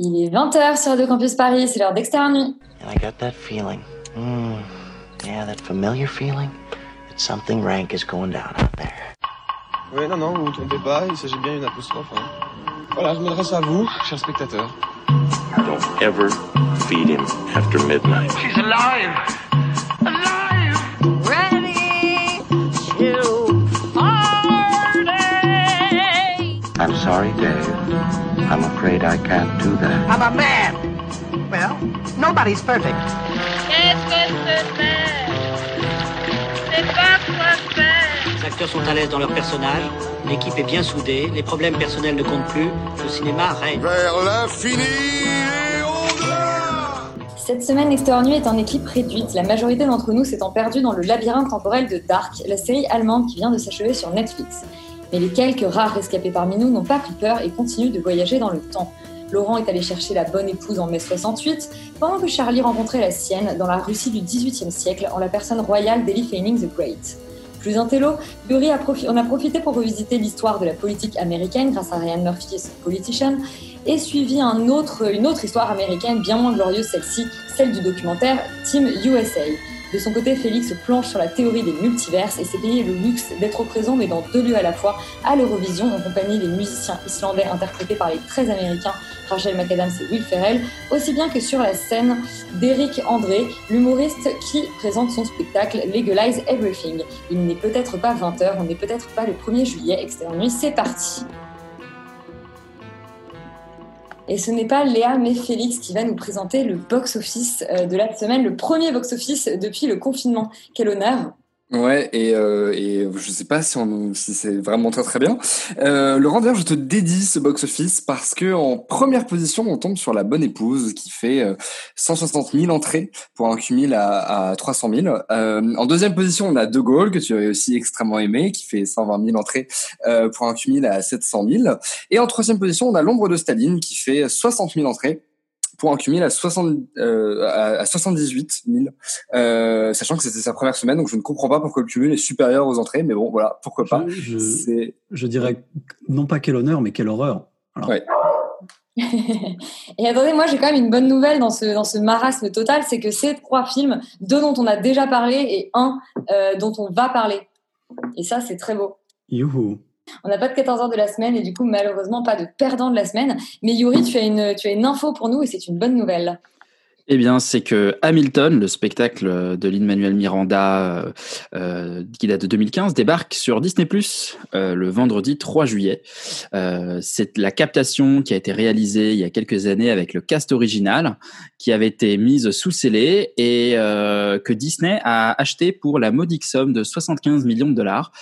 Il est 20h sur Radio Campus Paris, c'est l'heure d'Extérieur Nuit. And I got that feeling. Mm, yeah, that familiar feeling that something rank is going down out there. Oui, non, non, vous ne vous trompez pas, il s'agit bien d'une apostrophe. hein. Voilà, je m'adresse à vous, chers spectateurs. Don't ever feed him after midnight. She's alive! Alive! ready to party. I'm sorry, Dave. I'm afraid I can't do that. I'm a man! Well, nobody's perfect. Qu'est-ce que c'est C'est pas quoi faire. Les acteurs sont à l'aise dans leur personnage, l'équipe est bien soudée, les problèmes personnels ne comptent plus, le cinéma règne. Vers l'infini et au-delà Cette semaine, Extérieur Nuit est en équipe réduite, la majorité d'entre nous s'étant perdus dans le labyrinthe temporel de Dark, la série allemande qui vient de s'achever sur Netflix. Mais les quelques rares rescapés parmi nous n'ont pas pris peur et continuent de voyager dans le temps. Laurent est allé chercher la bonne épouse en mai 68, pendant que Charlie rencontrait la sienne dans la Russie du XVIIIe siècle en la personne royale d'Eli Fanning the Great. Plus intello, Yuri a profi- en a profité pour revisiter l'histoire de la politique américaine grâce à Ryan Murphy's Politician et suivi une autre histoire américaine bien moins glorieuse celle-ci, celle du documentaire Team USA. De son côté, Félix planche sur la théorie des multiverses et s'est payé le luxe d'être présent mais dans deux lieux à la fois, à l'Eurovision en compagnie des musiciens islandais interprétés par les très américains Rachel McAdams et Will Ferrell, aussi bien que sur la scène d'Eric André, l'humoriste qui présente son spectacle Legalize Everything. Il n'est peut-être pas 20h, on n'est peut-être pas le 1er juillet, nuit, c'est parti et ce n'est pas Léa mais Félix qui va nous présenter le box-office euh, de la semaine, le premier box-office depuis le confinement. Quel honneur Ouais, et, euh, et je sais pas si, on, si c'est vraiment très très bien. Euh, Laurent, d'ailleurs, je te dédie ce box-office parce que en première position, on tombe sur La Bonne Épouse qui fait euh, 160 000 entrées pour un cumul à, à 300 000. Euh, en deuxième position, on a De Gaulle que tu avais aussi extrêmement aimé qui fait 120 000 entrées euh, pour un cumul à 700 000. Et en troisième position, on a L'Ombre de Staline qui fait 60 000 entrées pour un cumul à, 60, euh, à, à 78 000, euh, sachant que c'était sa première semaine, donc je ne comprends pas pourquoi le cumul est supérieur aux entrées, mais bon, voilà, pourquoi pas. Je, je, C'est je dirais non pas quel honneur, mais quelle horreur. Alors, Ouais. Et attendez, moi j'ai quand même une bonne nouvelle dans ce, dans ce marasme total, c'est que ces trois films, deux dont on a déjà parlé et un euh, dont on va parler. Et ça, c'est très beau. youhou. On n'a pas de 14 heures de la semaine et du coup, malheureusement, pas de perdant de la semaine. Mais Yuri, tu as une, tu as une info pour nous et c'est une bonne nouvelle. Eh bien, c'est que Hamilton, le spectacle de Lin-Manuel Miranda euh, euh, qui date de 2015, débarque sur Disney euh, le vendredi 3 juillet. C'est la captation qui a été réalisée il y a quelques années avec le cast original, qui avait été mise sous scellé et que Disney a acheté pour la modique somme de 75 millions de dollars.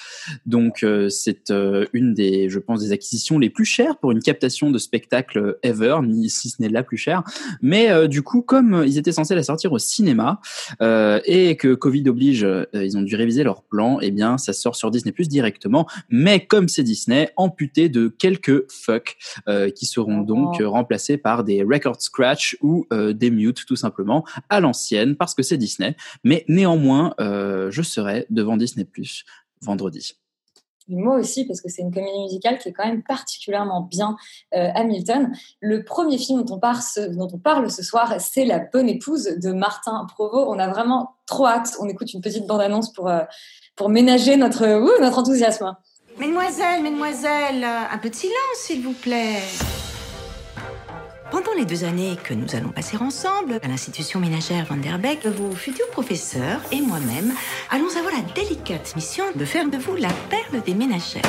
Donc, c'est une des, je pense, des acquisitions les plus chères pour une captation de spectacle ever, si ce n'est la plus chère. Mais du coup, comme ils étaient censés la sortir au cinéma euh, et que Covid oblige, euh, ils ont dû réviser leur plan, eh bien, ça sort sur Disney Plus directement. Mais comme c'est Disney, amputé de quelques fuck euh, qui seront donc remplacés par des record scratch ou des mute tout simplement à l'ancienne parce que c'est Disney. Mais néanmoins, je serai devant Disney Plus vendredi. Et moi aussi, parce que c'est une comédie musicale qui est quand même particulièrement bien euh, Hamilton. Le premier film dont on, parle ce, soir, c'est La Bonne Épouse de Martin Provost. On a vraiment trop hâte. On écoute une petite bande-annonce pour, euh, pour ménager notre, notre enthousiasme. Mesdemoiselles, mesdemoiselles, un peu de silence, s'il vous plaît. Pendant les deux années que nous allons passer ensemble à l'institution ménagère Van der Beek, vos futurs professeurs et moi-même allons avoir la délicate mission de faire de vous la perle des ménagères.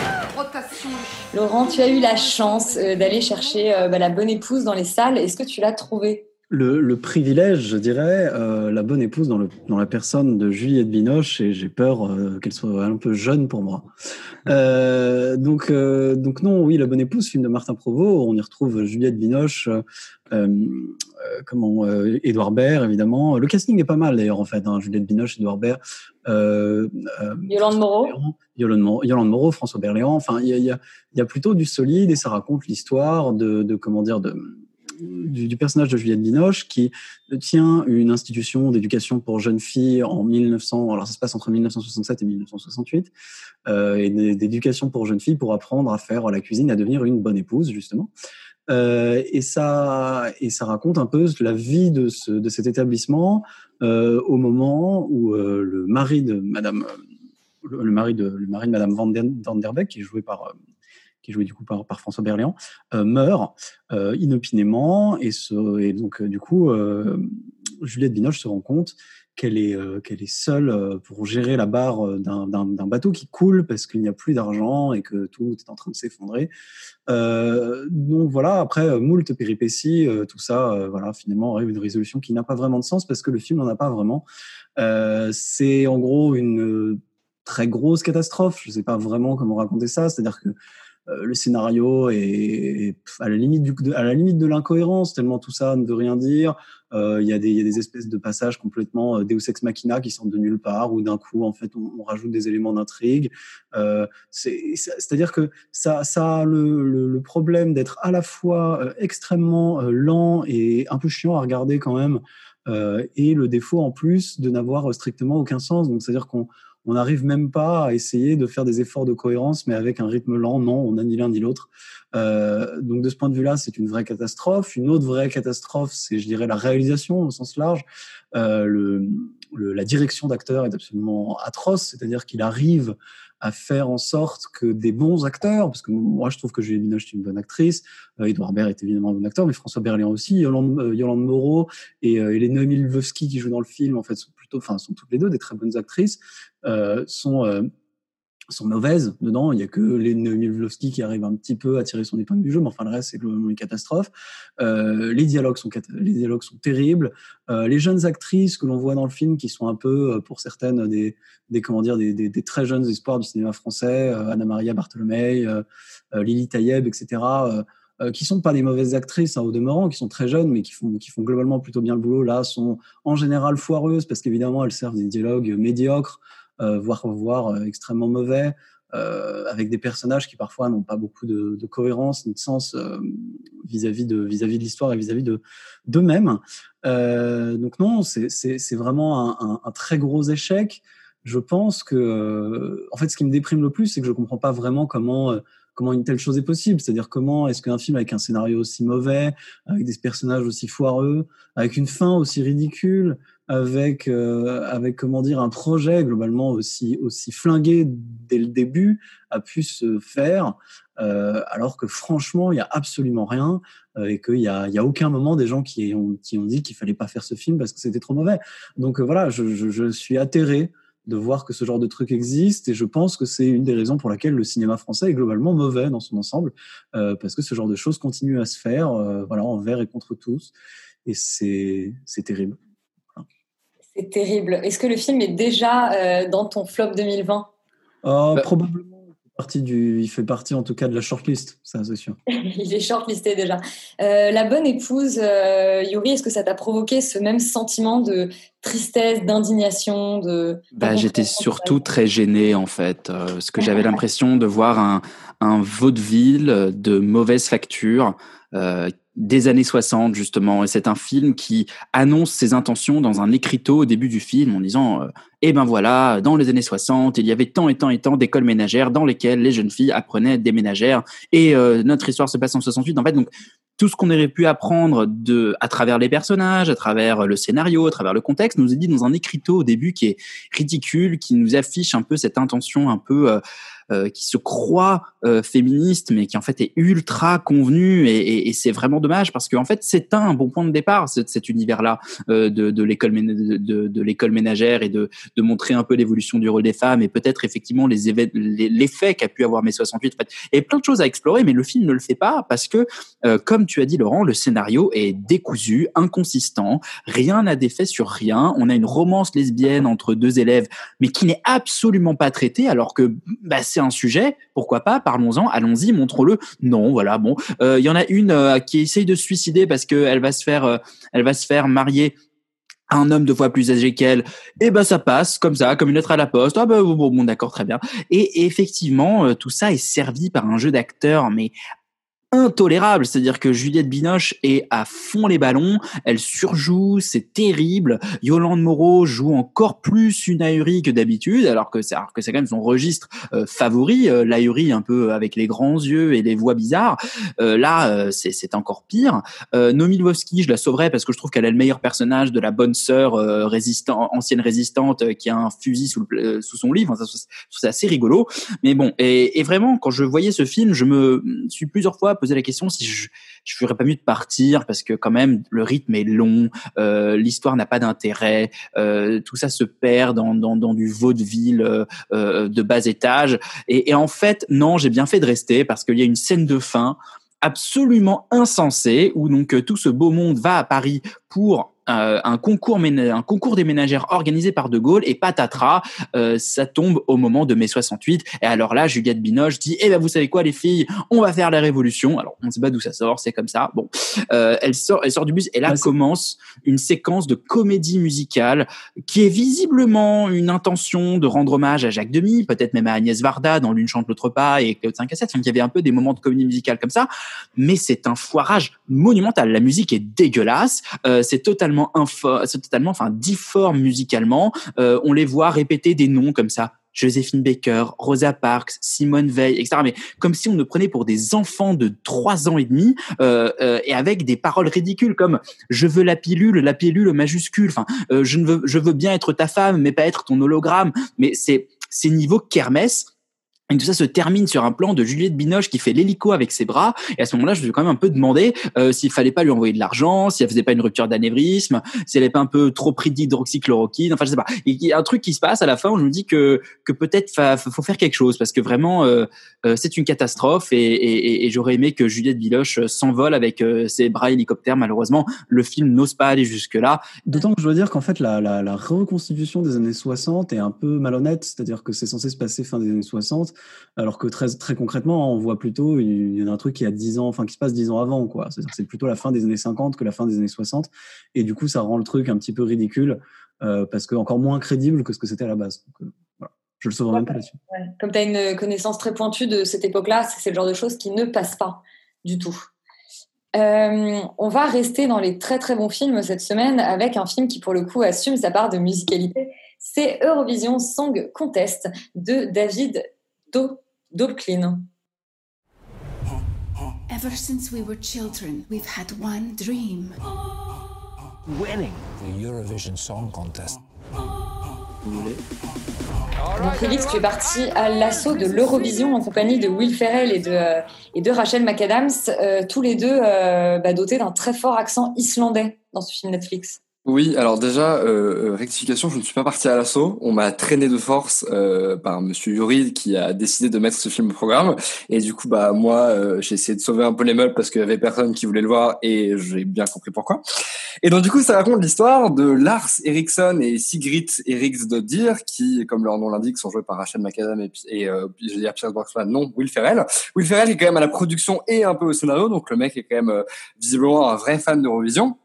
Laurent, tu as eu la chance euh, d'aller chercher euh, bah, La Bonne Épouse dans les salles. Est-ce que tu l'as trouvée? Le, le privilège, je dirais, euh, la bonne épouse dans, le, dans la personne de Juliette Binoche, et j'ai peur euh, qu'elle soit un peu jeune pour moi. Euh, donc, euh, donc non, oui, La bonne épouse, film de Martin Provost, on y retrouve Juliette Binoche, euh, euh, comment, euh, Édouard Baird, évidemment. Le casting est pas mal d'ailleurs, en fait, hein, Juliette Binoche, Édouard Baird, euh, euh, Yolande Moreau Yolande Moreau, Yolande Moreau, François Berléand. Enfin, il y a, il y, a, il y a plutôt du solide et ça raconte l'histoire de, de, comment dire, de, du, personnage de Juliette Binoche qui tient une institution d'éducation pour jeunes filles en 1900. Alors ça se passe entre 1967 et 1968, euh, et d'éducation pour jeunes filles pour apprendre à faire la cuisine, à devenir une bonne épouse justement. Euh, et ça et ça raconte un peu la vie de ce de cet établissement euh, au moment où le mari de Madame le, mari de le mari de Madame Van, der Beek qui est joué par qui est joué du coup par, François Berléand, euh, meurt euh, inopinément et, donc euh, du coup Juliette Binoche se rend compte qu'elle est qu'elle est seule pour gérer la barre d'un bateau qui coule parce qu'il n'y a plus d'argent et que tout est en train de s'effondrer. Donc voilà, après moult péripéties, tout ça, voilà, finalement arrive une résolution qui n'a pas vraiment de sens parce que le film n'en a pas vraiment. C'est en gros une très grosse catastrophe. Je sais pas vraiment comment raconter ça. C'est-à-dire que le scénario est, à la limite du, à la limite de l'incohérence tellement tout ça ne veut rien dire. Euh, Il y, a des- il y a des espèces de passages complètement euh, Deus ex machina qui sortent de nulle part où d'un coup en fait on, rajoute des éléments d'intrigue. Euh, c'est- c'est- C'est-à-dire que ça, ça a le, le, le problème d'être à la fois euh, extrêmement euh, lent et un peu chiant à regarder quand même, euh, et le défaut en plus de n'avoir strictement aucun sens. Donc c'est-à-dire qu'on on n'arrive même pas à essayer de faire des efforts de cohérence, mais avec un rythme lent. Non, on n'a ni l'un ni l'autre. Euh, donc de ce point de vue-là, c'est une vraie catastrophe. Une autre vraie catastrophe, c'est, je dirais, la réalisation au sens large. Euh, le, le- la direction d'acteur est absolument atroce, c'est-à-dire qu'il arrive à faire en sorte que des bons acteurs, parce que moi je trouve que Juliette Binoche est une bonne actrice, euh, Edouard Baird est évidemment un bon acteur, mais François Berléand aussi, Yolande, euh, Yolande Moreau et, euh, et les Noémie Lvovsky qui jouent dans le film, en fait, sont enfin, sont toutes les deux des très bonnes actrices, euh, sont euh, sont mauvaises dedans. Il y a que les Lvovsky qui arrivent un petit peu à tirer son épingle du jeu, mais enfin le reste c'est globalement une catastrophe. Euh, les dialogues sont les dialogues sont terribles. Les jeunes actrices que l'on voit dans le film, qui sont un peu pour certaines des, des comment dire des, très jeunes espoirs du cinéma français, euh, Anna Maria Bartholomei, euh, Lily Tayeb, etc. Euh, qui sont pas des mauvaises actrices hein, au demeurant, qui sont très jeunes, mais qui font, qui font globalement plutôt bien le boulot, là, sont en général foireuses parce qu'évidemment elles servent des dialogues médiocres, euh, voire, voire euh, extrêmement mauvais, euh, avec des personnages qui parfois n'ont pas beaucoup de, de cohérence ni de sens euh, vis-à-vis de vis-à-vis de l'histoire et vis-à-vis de d'eux-mêmes. Donc non, c'est vraiment un, un, très gros échec. Je pense que, euh, en fait, ce qui me déprime le plus, c'est que je comprends pas vraiment comment euh, comment une telle chose est possible. C'est-à-dire comment est-ce qu'un film avec un scénario aussi mauvais, avec des personnages aussi foireux, avec une fin aussi ridicule, avec euh, avec comment dire un projet globalement aussi aussi flingué dès le début a pu se faire euh, alors que franchement il y a absolument rien euh, et qu'il y a il y a aucun moment des gens qui ont qui ont dit qu'il fallait pas faire ce film parce que c'était trop mauvais donc euh, voilà je, je, je suis atterré de voir que ce genre de truc existe et je pense que c'est une des raisons pour laquelle le cinéma français est globalement mauvais dans son ensemble euh, parce que ce genre de choses continue à se faire euh, voilà envers et contre tous et c'est c'est terrible C'est terrible. Est-ce que le film est déjà euh, dans ton flop 2020 Euh, Probablement, partie du, il fait partie en tout cas de la shortlist, ça c'est sûr. Il est shortlisté déjà. Euh, la bonne épouse, euh, Yuri, est-ce que ça t'a provoqué ce même sentiment de tristesse, d'indignation, de Bah, j'étais surtout très gêné en fait, euh, parce que j'avais l'impression de voir un, un vaudeville de mauvaise facture euh, des années 60 justement. Et c'est un film qui annonce ses intentions dans un écriteau au début du film en disant euh, Eh ben voilà, dans les années 60, il y avait tant et tant et tant d'écoles ménagères dans lesquelles les jeunes filles apprenaient des ménagères et euh, notre histoire se passe en 68. En fait, donc tout ce qu'on aurait pu apprendre de, à travers les personnages, à travers le scénario, à travers le contexte, nous est dit dans un écriteau au début qui est ridicule, qui nous affiche un peu cette intention un peu euh, euh, qui se croit euh, féministe, mais qui en fait est ultra convenu, et, et, et c'est vraiment dommage parce qu'en fait c'est un bon point de départ cet, cet univers-là euh, de, de l'école de l'école ménagère et de, de montrer un peu l'évolution du rôle des femmes et peut-être effectivement les l'effet qu'a pu avoir mai 68. En fait, et plein de choses à explorer, mais le film ne le fait pas parce que, euh, comme tu as dit Laurent, le scénario est décousu, inconsistant, rien n'a d'effet sur rien. On a une romance lesbienne entre deux élèves, mais qui n'est absolument pas traitée, alors que bah, c'est un sujet, pourquoi pas, parlons-en, allons-y, montrons-le. Non, voilà, bon, il euh, y en a une euh, qui essaye de se suicider parce qu'elle va se faire, euh, elle va se faire marier à un homme deux fois plus âgé qu'elle, et ben ça passe comme ça, comme une lettre à la poste. Ah ben bon, bon d'accord, très bien. Et, et effectivement, euh, tout ça est servi par un jeu d'acteurs, mais intolérable. C'est-à-dire que Juliette Binoche est à fond les ballons, elle surjoue, c'est terrible. Yolande Moreau joue encore plus une ahurie que d'habitude, alors que c'est quand même son registre euh, favori, euh, l'ahurie un peu avec les grands yeux et les voix bizarres. Euh, là, euh, c'est encore pire. Euh, Nomi Lvovsky, je la sauverais parce que je trouve qu'elle est le meilleur personnage de la bonne sœur euh, résistant, ancienne résistante euh, qui a un fusil sous, le, euh, sous son livre. C'est assez rigolo. Mais bon, et, et vraiment, quand je voyais ce film, je me suis plusieurs fois posé la question si je je ferais pas mieux de partir parce que quand même le rythme est long, euh, l'histoire n'a pas d'intérêt, euh, tout ça se perd dans, dans, du vaudeville euh, de bas étage. Et, et en fait, non, j'ai bien fait de rester parce qu'il y a une scène de fin absolument insensée où donc tout ce beau monde va à Paris pour euh, un concours un concours des ménagères organisé par De Gaulle et patatras, euh, ça tombe au moment de mai 68 et alors là Juliette Binoche dit eh ben vous savez quoi les filles on va faire la révolution. Alors on ne sait pas d'où ça sort c'est comme ça. Bon euh, elle sort elle sort du bus et là commence une séquence de comédie musicale qui est visiblement une intention de rendre hommage à Jacques Demy peut-être même à Agnès Varda dans l'une chante l'autre pas et Claude 5 à 7 donc il y avait un peu des moments de comédie musicale comme ça. Mais c'est un foirage monumental. La musique est dégueulasse. Euh, c'est totalement info, c'est totalement enfin difforme musicalement. Euh, on les voit répéter des noms comme ça. Joséphine Baker, Rosa Parks, Simone Veil, etc. Mais comme si on ne prenait pour des enfants de trois ans et demi euh, euh, et avec des paroles ridicules comme "je veux la pilule, la pilule majuscule". Enfin, je ne veux, je veux bien être ta femme, mais pas être ton hologramme. Mais c'est c'est niveau kermesse. Et tout ça se termine sur un plan de Juliette Binoche qui fait l'hélico avec ses bras. Et à ce moment-là, je me suis quand même un peu demandé euh, s'il fallait pas lui envoyer de l'argent, si elle faisait pas une rupture d'anévrisme, si elle est pas un peu trop pris d'hydroxychloroquine. Enfin, je sais pas. Il y a un truc qui se passe à la fin où je me dis que que peut-être fa- faut faire quelque chose parce que vraiment euh, euh, c'est une catastrophe et, et, et- et j'aurais aimé que Juliette Binoche euh, s'envole avec euh, ses bras hélicoptères. Malheureusement, le film n'ose pas aller jusque là. D'autant que je dois dire qu'en fait, la, la, la reconstitution des années 60 est un peu malhonnête, c'est-à-dire que c'est censé se passer fin des années 60, alors que très, très concrètement, on voit plutôt il y a un truc qui a 10 ans, enfin qui se passe 10 ans avant, quoi. C'est-à-dire c'est plutôt la fin des années 50 que la fin des années 60, et du coup, ça rend le truc un petit peu ridicule, euh, parce que encore moins crédible que ce que c'était à la base. Donc, euh, voilà. Je le sauve même pas là-dessus. Ouais. Comme tu as une connaissance très pointue de cette époque-là, c'est c'est le genre de choses qui ne passent pas du tout. Euh, on va rester dans les très très bons films cette semaine avec un film qui pour le coup assume sa part de musicalité. C'est Eurovision Song Contest de David Do Dobklin. Ever since we were children, we've had one dream. Winning the Eurovision Song Contest. Donc Félix, tu es parti à l'assaut de l'Eurovision en compagnie de Will Ferrell et de, euh, et de Rachel McAdams, euh, tous les deux euh, bah, dotés d'un très fort accent islandais dans ce film Netflix. Oui, alors déjà, euh, euh, rectification, je ne suis pas parti à l'assaut. On m'a traîné de force euh, par Monsieur Yuri qui a décidé de mettre ce film au programme. Et du coup, bah moi, euh, j'ai essayé de sauver un peu les meubles parce qu'il y avait personne qui voulait le voir et j'ai bien compris pourquoi. Et donc du coup, ça raconte l'histoire de Lars Eriksson et Sigrid Eriksdottir qui, comme leur nom l'indique, sont joués par Rachel McAdams et, et euh, je vais dire Pierce Brosnan, non, Will Ferrell. Will Ferrell est quand même à la production et un peu au scénario, donc le mec est quand même euh, visiblement un vrai fan d'Eurovision.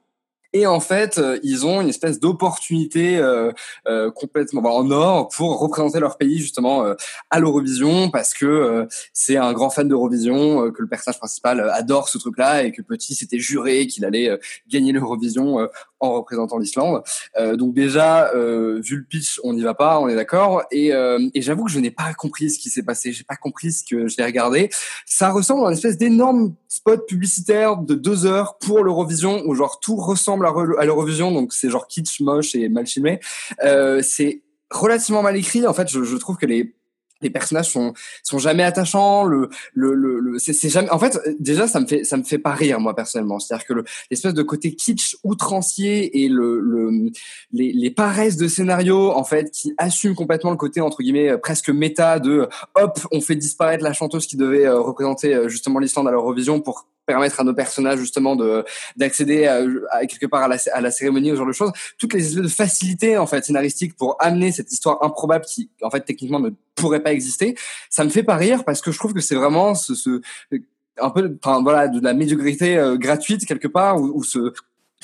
Et en fait, euh, ils ont une espèce d'opportunité euh, euh, complètement bah, en or pour représenter leur pays justement à l'Eurovision parce que c'est un grand fan d'Eurovision, que le personnage principal adore ce truc-là et que petit s'était juré qu'il allait gagner l'Eurovision en représentant l'Islande. Donc déjà, vu le pitch, on n'y va pas, on est d'accord. Et, et j'avoue que je n'ai pas compris ce qui s'est passé, j'ai pas compris ce que je l'ai regardé. Ça ressemble à une espèce d'énorme spot publicitaire de deux heures pour l'Eurovision où genre tout ressemble à, l'Eurovision, donc c'est genre kitsch, moche et mal filmé. Euh, c'est relativement mal écrit. En fait, je, trouve que les les personnages sont sont jamais attachants le le le, c'est jamais en fait déjà ça me fait ça me fait pas rire moi personnellement c'est-à-dire que le- l'espèce de côté kitsch outrancier et le le les les paresses de scénario en fait qui assument complètement le côté entre guillemets presque méta de hop on fait disparaître la chanteuse qui devait euh, représenter euh, justement l'Islande à l'Eurovision pour permettre à nos personnages justement de d'accéder à, quelque part à la, à la cérémonie ou ce genre de choses. Toutes les espèces de facilités en fait scénaristiques pour amener cette histoire improbable qui en fait techniquement ne pourrait pas exister ça me fait pas rire parce que je trouve que c'est vraiment ce, ce un peu enfin voilà de la médiocrité euh, gratuite quelque part où ce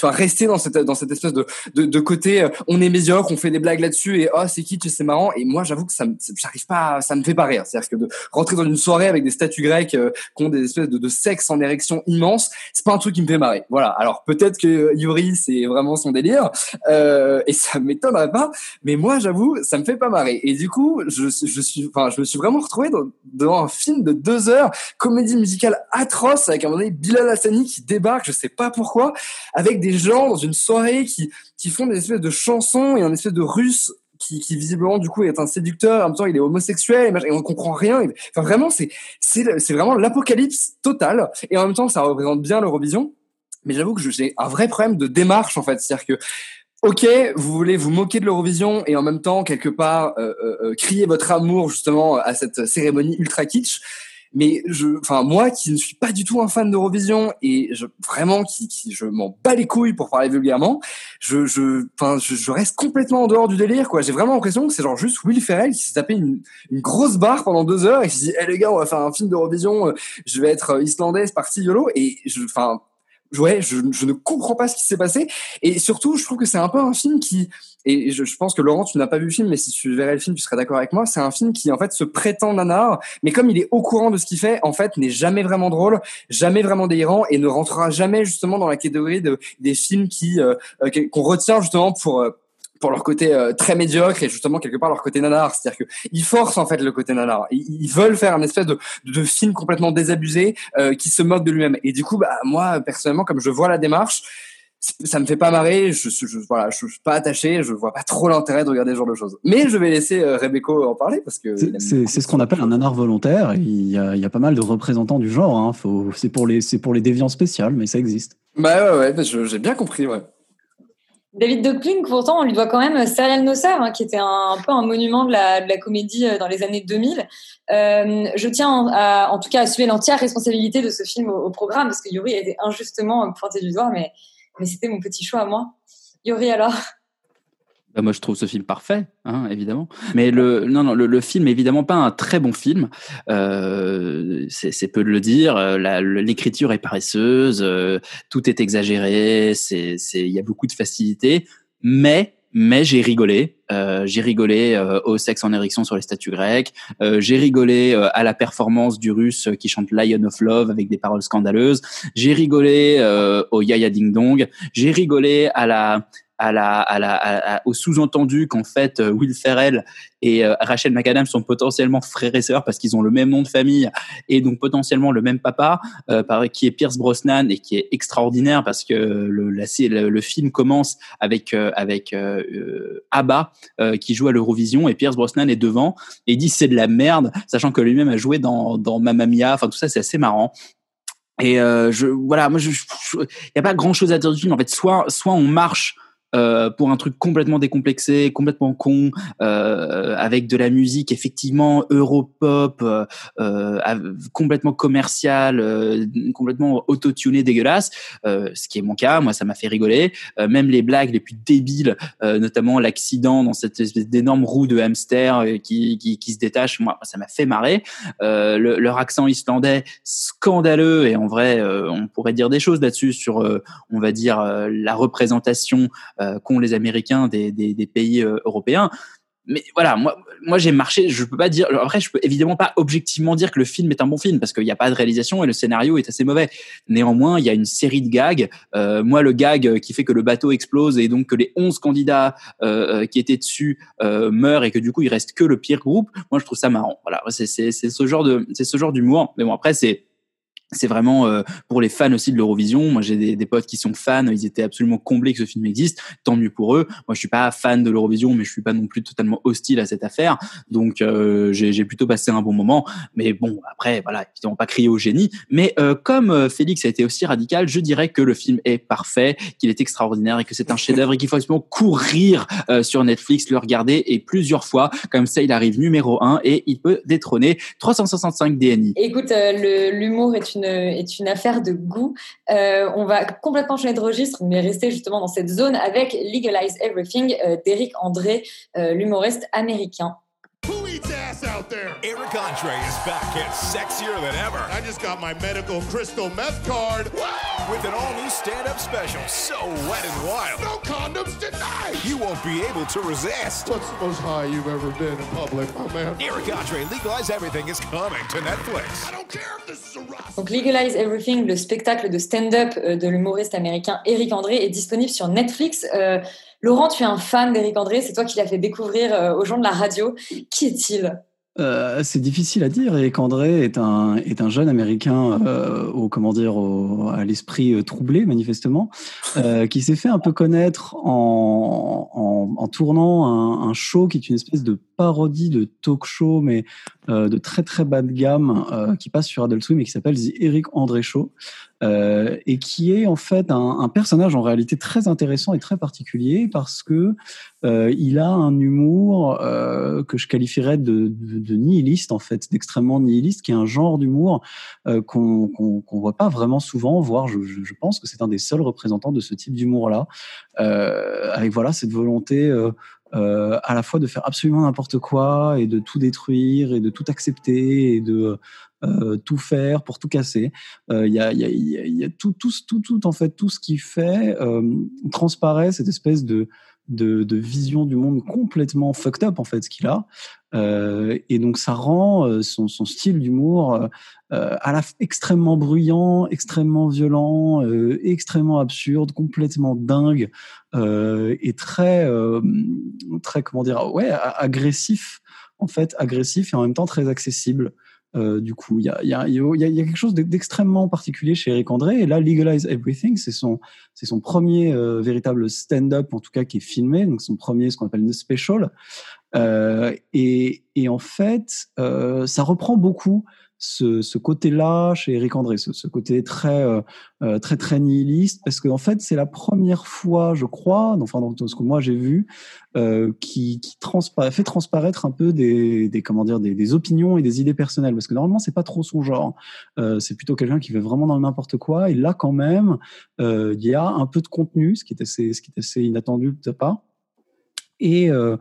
enfin rester dans cette dans cette espèce de de, de côté euh, on est médiocre on fait des blagues là-dessus et oh c'est kitsch c'est marrant. Et moi j'avoue que ça j'arrive pas ça me fait pas rire. C'est-à-dire que de rentrer dans une soirée avec des statues grecques euh, qui ont des espèces de, de sexe en érection immense c'est pas un truc qui me fait marrer. Voilà. Alors peut-être que Yuri c'est vraiment son délire euh, et ça m'étonnerait pas mais moi j'avoue ça me fait pas marrer. Et du coup je je suis enfin je me suis vraiment retrouvé dans, dans un film de deux heures comédie musicale atroce avec un moment donné Bilal Hassani qui débarque je sais pas pourquoi avec des gens dans une soirée qui qui font des espèces de chansons et un espèce de russe qui, qui visiblement du coup est un séducteur en même temps il est homosexuel et, on comprend rien. Enfin vraiment c'est c'est vraiment l'apocalypse total et en même temps ça représente bien l'Eurovision. Mais j'avoue que j'ai un vrai problème de démarche en fait. C'est-à-dire que Ok, vous voulez vous moquer de l'Eurovision et en même temps quelque part euh, euh, euh, crier votre amour justement à cette cérémonie ultra kitsch. Mais je, enfin moi qui ne suis pas du tout un fan d'Eurovision et je, vraiment qui, qui je m'en bats les couilles pour parler vulgairement, je, je, enfin je, je reste complètement en dehors du délire quoi. J'ai vraiment l'impression que c'est genre juste Will Ferrell qui s'est tapé une, une grosse barre pendant deux heures et qui s'est dit, eh les gars, on va faire un film d'Eurovision, euh, je vais être euh, islandaise, parti yolo et je, enfin ouais, je, je ne comprends pas ce qui s'est passé. Et surtout, je trouve que c'est un peu un film qui, et je, je pense que Laurent, tu n'as pas vu le film, mais si tu verrais le film, tu serais d'accord avec moi. C'est un film qui, en fait, se prétend nanar, mais comme il est au courant de ce qu'il fait, en fait, n'est jamais vraiment drôle, jamais vraiment délirant, et ne rentrera jamais justement dans la catégorie de, des films qui, euh, euh, qu'on retient justement pour, euh, pour leur côté euh, très médiocre et justement quelque part leur côté nanar, c'est-à-dire que ils forcent en fait le côté nanar. Ils, ils veulent faire un espèce de, de film complètement désabusé euh, qui se moque de lui-même. Et du coup, bah moi personnellement, comme je vois la démarche, ça me fait pas marrer. Je, je, je- voilà, je, je suis pas attaché. Je vois pas trop l'intérêt de regarder ce genre de choses. Mais je vais laisser euh, Rebecco en parler parce que C'est ce qu'on appelle un nanar volontaire. Il y, a, il y a pas mal de représentants du genre. Hein. C'est pour les, c'est pour les déviants spéciales, mais ça existe. Bah ouais, ouais, bah, j'ai bien compris, ouais. David Duckling, pourtant, on lui doit quand même Serial Nosser, hein, qui était un, un peu un monument de la, de la comédie euh, dans les années 2000. Euh, je tiens en, à- en tout cas à assumer l'entière responsabilité de ce film au, au programme, parce que Yuri a été injustement pointé du doigt, mais, mais c'était mon petit choix à moi. Yuri, alors? Bah, moi, je trouve ce film parfait, hein, évidemment. Mais le, non, non, le, le film évidemment pas un très bon film. Euh, c'est peu de le dire. Euh, L'écriture est paresseuse, euh, tout est exagéré. C'est, il y a beaucoup de facilité. Mais, mais j'ai rigolé. Euh, j'ai rigolé euh, au sexe en érection sur les statues grecques. Euh, j'ai rigolé euh, à la performance du russe qui chante Lion of Love avec des paroles scandaleuses. J'ai rigolé euh, au Yaya Ding Dong. J'ai rigolé à la à la, à la, à- au sous-entendu qu'en fait euh, Will Ferrell et euh, Rachel McAdams sont potentiellement frères et sœurs parce qu'ils ont le même nom de famille et donc potentiellement le même papa, euh, qui est Pierce Brosnan et qui est extraordinaire parce que le, film commence avec avec ABBA qui joue à l'Eurovision et Pierce Brosnan est devant et dit c'est de la merde, sachant que lui-même a joué dans dans Mamma Mia, enfin tout ça c'est assez marrant. Et voilà, moi je il y a pas grand chose à dire du film en fait. Soit soit on marche euh, pour un truc complètement décomplexé, complètement con, euh, avec de la musique effectivement Europop, euh, euh, complètement commercial, euh, complètement autotuné, dégueulasse. Ce qui est mon cas, moi ça m'a fait rigoler. Même les blagues les plus débiles, notamment l'accident dans cette espèce d'énorme roue de hamster qui, qui, qui se détache, moi ça m'a fait marrer. Le- leur accent islandais scandaleux et en vrai on pourrait dire des choses là-dessus sur on va dire la représentation qu'ont les Américains des, des, des pays euh, européens. Mais voilà, moi, moi j'ai marché. Je peux pas dire. Après, je peux évidemment pas objectivement dire que le film est un bon film parce qu'il n'y a pas de réalisation et le scénario est assez mauvais. Néanmoins, il y a une série de gags. Euh, moi, le gag qui fait que le bateau explose et donc que les 11 candidats euh, euh, qui étaient dessus euh, meurent et que du coup il reste que le pire groupe. Moi, je trouve ça marrant. Voilà, c'est ce genre de c'est ce genre d'humour. Mais bon, après c'est c'est vraiment euh, pour les fans aussi de l'Eurovision. Moi, j'ai des, des potes qui sont fans. Ils étaient absolument comblés que ce film existe. Tant mieux pour eux. Moi, je suis pas fan de l'Eurovision, mais je suis pas non plus totalement hostile à cette affaire. Donc, euh, j'ai plutôt passé un bon moment. Mais bon, après, voilà, évidemment pas crier au génie. Mais euh, comme euh, Félix a été aussi radical, je dirais que le film est parfait, qu'il est extraordinaire et que c'est un chef-d'œuvre et qu'il faut absolument courir euh, sur Netflix, le regarder et plusieurs fois. Comme ça, il arrive numéro un et il peut détrôner 365 DNI. Écoute, euh, l'humour est une, est une affaire de goût. Euh, on va complètement changer de registre, mais rester justement dans cette zone avec Legalize Everything euh, d'Eric André, euh, l'humoriste américain. Who eats ass out there? Eric Andre is back and sexier than ever. I just got my medical crystal meth card. With an all-new stand-up special, so wet and wild. No condoms denied. You won't be able to resist. What's the most high you've ever been in public, my man? Eric Andre, Legalize Everything is coming to Netflix. I don't care if this is a Ross. Donc Legalize Everything, le spectacle de stand-up euh, de l'humoriste américain Eric André, est disponible sur Netflix. Euh, Laurent, tu es un fan d'Eric André, c'est toi qui l'as fait découvrir euh, aux gens de la radio. Qui est-il? Euh, c'est difficile à dire. Eric André est un, jeune américain euh, au, comment dire, à l'esprit euh, troublé, manifestement, qui s'est fait un peu connaître en, tournant un, un show qui est une espèce de parodie de talk show, mais de très très bas de gamme, qui passe sur Adult Swim et qui s'appelle The Eric André Show, euh, et qui est en fait un, un personnage en réalité très intéressant et très particulier parce que euh, il a un humour euh, que je qualifierais de, de, de nihiliste en fait, d'extrêmement nihiliste, qui est un genre d'humour euh, qu'on qu'on qu'on voit pas vraiment souvent, voire je, je, pense que c'est un des seuls représentants de ce type d'humour-là, euh, avec voilà cette volonté euh, euh, à la fois de faire absolument n'importe quoi et de tout détruire et de tout accepter et de euh, tout faire pour tout casser. Euh, Il y, a, y, a, y a- tout, tout, tout, tout, en fait, tout ce qui fait euh, transparaît cette espèce de, de, de vision du monde complètement fucked up en fait ce qu'il a. Euh, et donc ça rend euh, son, son style d'humour euh, euh, à la extrêmement bruyant, extrêmement violent, extrêmement absurde, complètement dingue et très très comment dire ouais agressif en fait agressif et en même temps très accessible. Euh, du coup, il y a, y, a, y, a, y a quelque chose d'extrêmement particulier chez Eric André. Et là, Legalize Everything, c'est son, c'est son premier euh, véritable stand-up, en tout cas qui est filmé, donc son premier, ce qu'on appelle une special. Euh, et, et en fait, euh, ça reprend beaucoup ce, ce côté-là chez Eric André, ce, ce côté très, euh, euh, très, très nihiliste, parce qu'en fait, c'est la première fois, je crois, enfin, dans ce que moi j'ai vu, euh, qui, qui fait transparaître un peu des, des comment dire, des, des opinions et des idées personnelles, parce que normalement, c'est pas trop son genre. Euh, c'est plutôt quelqu'un qui fait vraiment dans n'importe quoi. Et là, quand même, euh, il y a un peu de contenu, ce qui est assez, ce qui est assez inattendu sa part. Et, euh,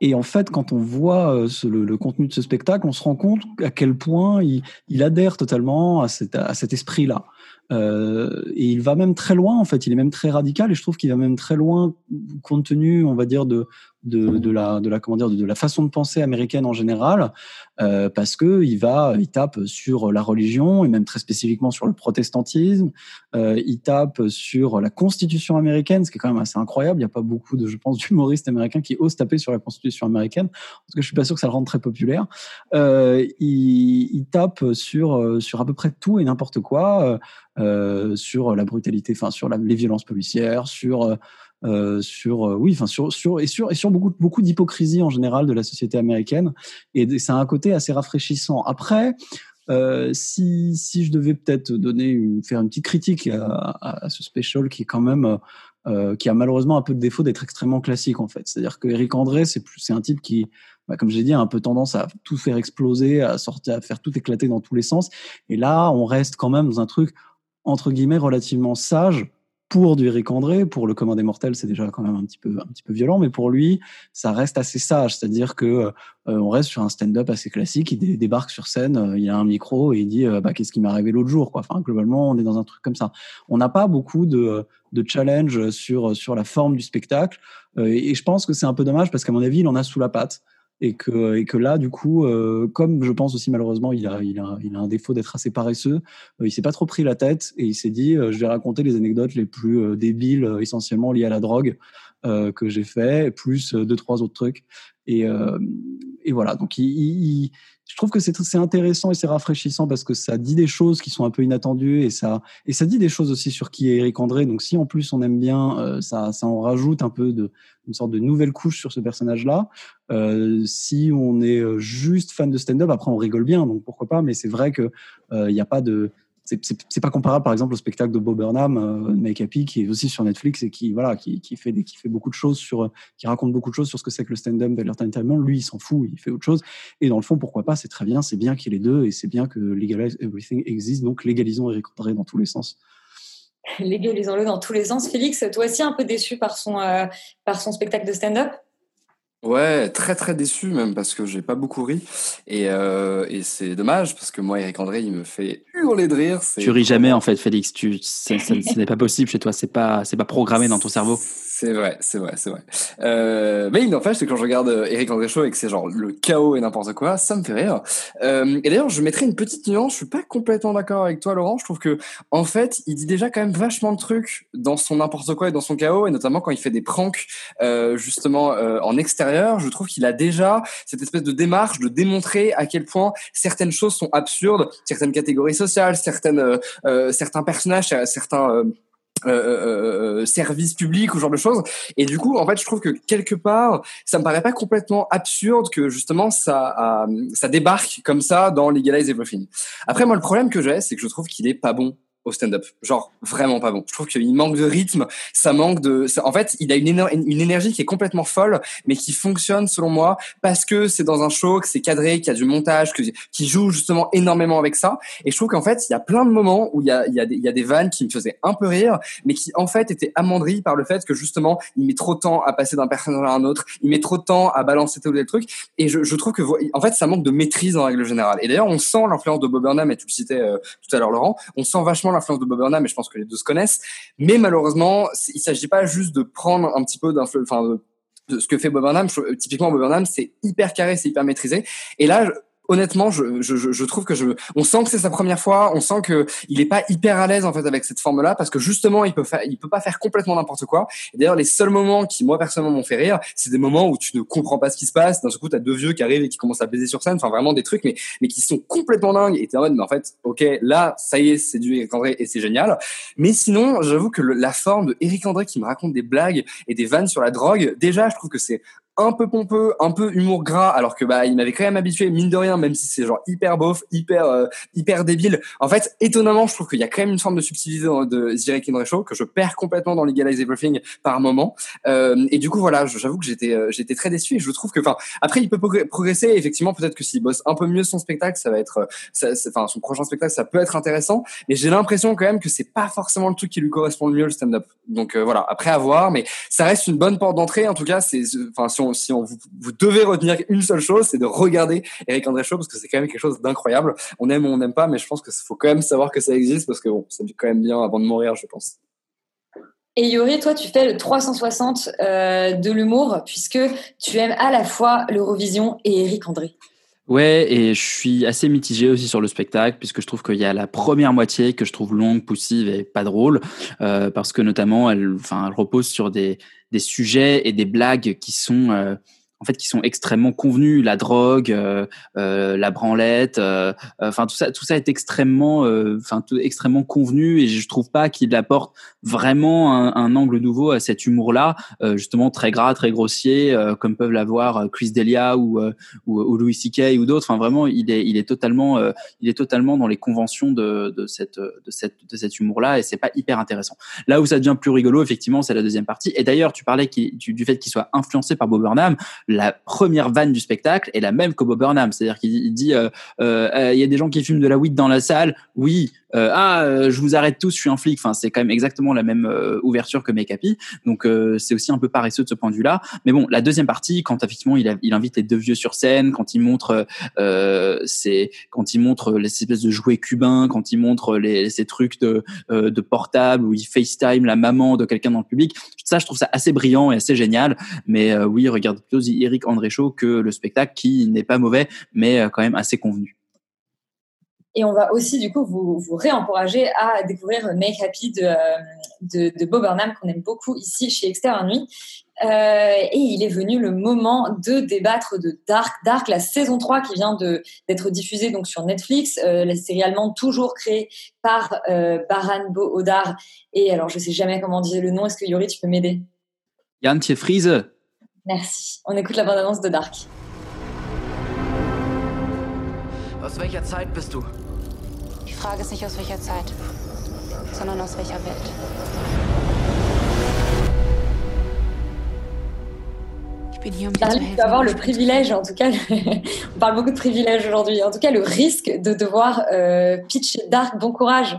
et en fait, quand on voit euh, le, contenu de ce spectacle, on se rend compte à quel point il, adhère totalement à cet esprit-là. Euh, et il va même très loin, en fait, il est même très radical, et je trouve qu'il va même très loin, compte tenu, on va dire, de, de, la, de la, comment dire, de, de la façon de penser américaine en général, euh, parce que il va, il tape sur la religion et même très spécifiquement sur le protestantisme. Euh, il tape sur la Constitution américaine, ce qui est quand même assez incroyable. Il n'y a pas beaucoup de, je pense, d'humoristes américains qui osent taper sur la Constitution américaine, parce que je suis pas sûr que ça le rende très populaire. Il, il tape sur sur à peu près tout et n'importe quoi, euh, sur la brutalité, enfin sur les violences policières, sur euh, sur euh, oui enfin sur sur et sur et sur beaucoup beaucoup d'hypocrisie en général de la société américaine. Et c'est un côté assez rafraîchissant. Après si si je devais peut-être donner faire une petite critique à, ce special qui est quand même euh, qui a malheureusement un peu de défaut d'être extrêmement classique en fait c'est à dire que Eric André c'est c'est un type qui bah, comme j'ai dit, a un peu tendance à tout faire exploser, à sortir, à faire tout éclater dans tous les sens. Et là, on reste quand même dans un truc entre guillemets relativement sage pour du Eric André, pour le commun des mortels, c'est déjà quand même un petit peu un petit peu violent, mais pour lui, ça reste assez sage, c'est-à-dire que euh, on reste sur un stand-up assez classique. Il dé débarque sur scène, euh, il a un micro et il dit euh, bah, qu'est-ce qui m'est arrivé l'autre jour, quoi. Enfin, globalement, on est dans un truc comme ça. On n'a pas beaucoup de de challenge sur sur la forme du spectacle, et, et je pense que c'est un peu dommage parce qu'à mon avis, il en a sous la patte et que et que là du coup euh, comme je pense aussi malheureusement il a il a il a un défaut d'être assez paresseux euh, il s'est pas trop pris la tête et il s'est dit euh, je vais raconter les anecdotes les plus euh, débiles euh, essentiellement liées à la drogue euh, que j'ai fait plus deux trois autres trucs. Et et voilà donc je trouve que c'est intéressant et c'est rafraîchissant parce que ça dit des choses qui sont un peu inattendues et ça et ça dit des choses aussi sur qui est Eric André donc si en plus on aime bien ça ça en rajoute un peu de une sorte de nouvelle couche sur ce personnage là euh, si on est juste fan de stand-up, après on rigole bien, donc pourquoi pas. Mais c'est vrai que il euh, n'y a pas de, c'est pas comparable par exemple au spectacle de Bob Burnham, euh, Make Happy, qui est aussi sur Netflix et qui voilà, qui, fait qui fait beaucoup de choses sur, qui raconte beaucoup de choses sur ce que c'est que le stand-up et l'entertainment. Lui, il s'en fout, il fait autre chose. Et dans le fond, pourquoi pas C'est très bien, c'est bien qu'il y ait les deux et c'est bien que Legalize Everything existe. Donc légalisons Eric André dans tous les sens. Légalisons-le dans tous les sens. Félix, toi aussi un peu déçu par son, euh, par son spectacle de stand-up? Ouais, très très déçu même parce que j'ai pas beaucoup ri et, euh, et c'est dommage parce que moi Eric André il me fait hurler de rire. Tu ris jamais en fait, Félix. Tu, ce n'est pas possible chez toi. C'est pas, c'est pas programmé dans ton cerveau. C'est vrai, c'est vrai, c'est vrai. Euh, mais il n'empêche, c'est que quand je regarde euh, Eric André Show et que c'est genre le chaos et n'importe quoi, ça me fait rire. Euh, et d'ailleurs, je mettrais une petite nuance. Je suis pas complètement d'accord avec toi, Laurent. Je trouve que, en fait, il dit déjà quand même vachement de trucs dans son n'importe quoi et dans son chaos, et notamment quand il fait des pranks, justement en extérieur. Je trouve qu'il a déjà cette espèce de démarche de démontrer à quel point certaines choses sont absurdes, certaines catégories sociales, euh, euh, certains personnages, certains euh, euh, services publics ou genre de choses. Et du coup, en fait, je trouve que quelque part, ça me paraît pas complètement absurde que justement ça, ça débarque comme ça dans Legalize Everything. Après, moi, le problème que j'ai, c'est que je trouve qu'il est pas bon au stand-up. Genre, vraiment pas bon. Je trouve qu'il manque de rythme, ça manque de... En fait, il a une, éner- une énergie qui est complètement folle, mais qui fonctionne, selon moi, parce que c'est dans un show, que c'est cadré, qu'il y a du montage, que, qui joue justement énormément avec ça. Et je trouve qu'en fait, il y a plein de moments où il y a, des, vannes qui me faisaient un peu rire, mais qui en fait étaient amendries par le fait que justement, il met trop de temps à passer d'un personnage à un autre, il met trop de temps à balancer tel ou tel truc. Et je, trouve que, en fait, ça manque de maîtrise en règle générale. Et d'ailleurs, on sent l'influence de Bob Burnham, et tu le citais euh, tout à l'heure, Laurent, on sent vachement l'influence de Bob Burnham, et je pense que les deux se connaissent. Mais malheureusement, il s'agit pas juste de prendre un petit peu d'influence, enfin, de, ce que fait Bob typiquement, Bob c'est hyper carré, c'est hyper maîtrisé. Et là, honnêtement, je, je, je- trouve que je, on sent que c'est sa première fois, on sent que il est pas hyper à l'aise en fait avec cette forme-là parce que justement, il peut faire, il peut pas faire complètement n'importe quoi. D'ailleurs, les seuls moments qui moi personnellement m'ont fait rire, c'est des moments où tu ne comprends pas ce qui se passe. D'un coup, t'as deux vieux qui arrivent et qui commencent à baiser sur scène, enfin vraiment des trucs, mais mais qui sont complètement dingues. Et t'es en mode, mais en fait, ok, là, ça y est, c'est du Eric André et c'est génial. Mais sinon, j'avoue que la forme de Eric André qui me raconte des blagues et des vannes sur la drogue, déjà, je trouve que c'est un peu pompeux, un peu humour gras, alors que bah il m'avait quand même habitué mine de rien, même si c'est genre hyper beauf, hyper euh, hyper débile. En fait, étonnamment, je trouve qu'il y a quand même une forme de subtilité de Andre Show que je perds complètement dans Legalize Everything par moment. Euh, et du coup voilà, j'avoue que j'étais euh, j'étais très déçu et je trouve que enfin après il peut progr- progresser. Effectivement, peut-être que s'il bosse un peu mieux son spectacle, ça va être, euh, enfin son prochain spectacle, ça peut être intéressant. Mais j'ai l'impression quand même que c'est pas forcément le truc qui lui correspond le mieux le stand-up. Donc euh, voilà, après à voir, mais ça reste une bonne porte d'entrée. En tout cas, c'est, enfin, si on, vous, devez retenir une seule chose, c'est de regarder Eric André Show parce que c'est quand même quelque chose d'incroyable. On aime ou on n'aime pas, mais je pense qu'il faut quand même savoir que ça existe parce que bon, c'est quand même bien avant de mourir, je pense. Et Yori, toi, tu fais le 360 euh, de l'humour puisque tu aimes à la fois l'Eurovision et Eric André. Ouais, et je suis assez mitigé aussi sur le spectacle, puisque je trouve qu'il y a la première moitié que je trouve longue, poussive et pas drôle, euh, parce que notamment, elle, repose sur des, des sujets et des blagues qui sont, euh, en fait, qui sont extrêmement convenus. La drogue, euh, euh, la branlette, euh, enfin tout ça, tout ça est extrêmement, euh, enfin extrêmement convenu, et je trouve pas qu'il apporte vraiment un, un angle nouveau à cet humour-là, euh, justement très gras, très grossier, euh, comme peuvent l'avoir euh, Chris Delia ou euh, ou, ou Louis C.K. ou d'autres. Enfin, vraiment, il est, il est totalement, euh, il est totalement dans les conventions de, de cette, de cette, de cet humour-là, et c'est pas hyper intéressant. Là où ça devient plus rigolo, effectivement, c'est la deuxième partie. Et d'ailleurs, tu parlais du, du fait qu'il soit influencé par Bob Burnham. La première vanne du spectacle est la même que Bob Burnham, c'est-à-dire qu'il il dit, euh, euh, euh, il y a des gens qui fument de la weed dans la salle. Oui. Ah, je vous arrête tous, je suis un flic. Enfin, c'est quand même exactement la même ouverture que Make Happy. Donc, c'est aussi un peu paresseux de ce point de vue-là. Mais bon, la deuxième partie, quand effectivement il, invite les deux vieux sur scène, quand il montre, c'est quand il montre les espèces de jouets cubains, quand il montre les, ces trucs de, de portable où il FaceTime la maman de quelqu'un dans le public. Ça, je trouve ça assez brillant et assez génial. Mais euh, oui, regarde plutôt Eric André Show que le spectacle qui n'est pas mauvais, mais euh, quand même assez convenu. Et on va aussi, du coup, vous, vous réencourager à découvrir Make Happy de, euh, de, de Bob Burnham, qu'on aime beaucoup ici chez Extérieur Nuit. Euh, et il est venu le moment de débattre de Dark. Dark, la saison 3 qui vient d'être diffusée donc sur Netflix, euh, la série allemande toujours créée par euh, Baran Bo Odar. Et alors, je sais jamais comment dire le nom. Est-ce que Yori, tu peux m'aider? Jan Friese. Merci. On écoute la bande-annonce de Dark. Aus welcher Zeit bist du? Die Frage ist nicht aus welcher Zeit, sondern aus welcher Welt. Um vas avoir le privilège, en tout cas, on parle beaucoup de privilèges aujourd'hui, en tout cas le risque de devoir euh, pitcher Dark. Bon courage.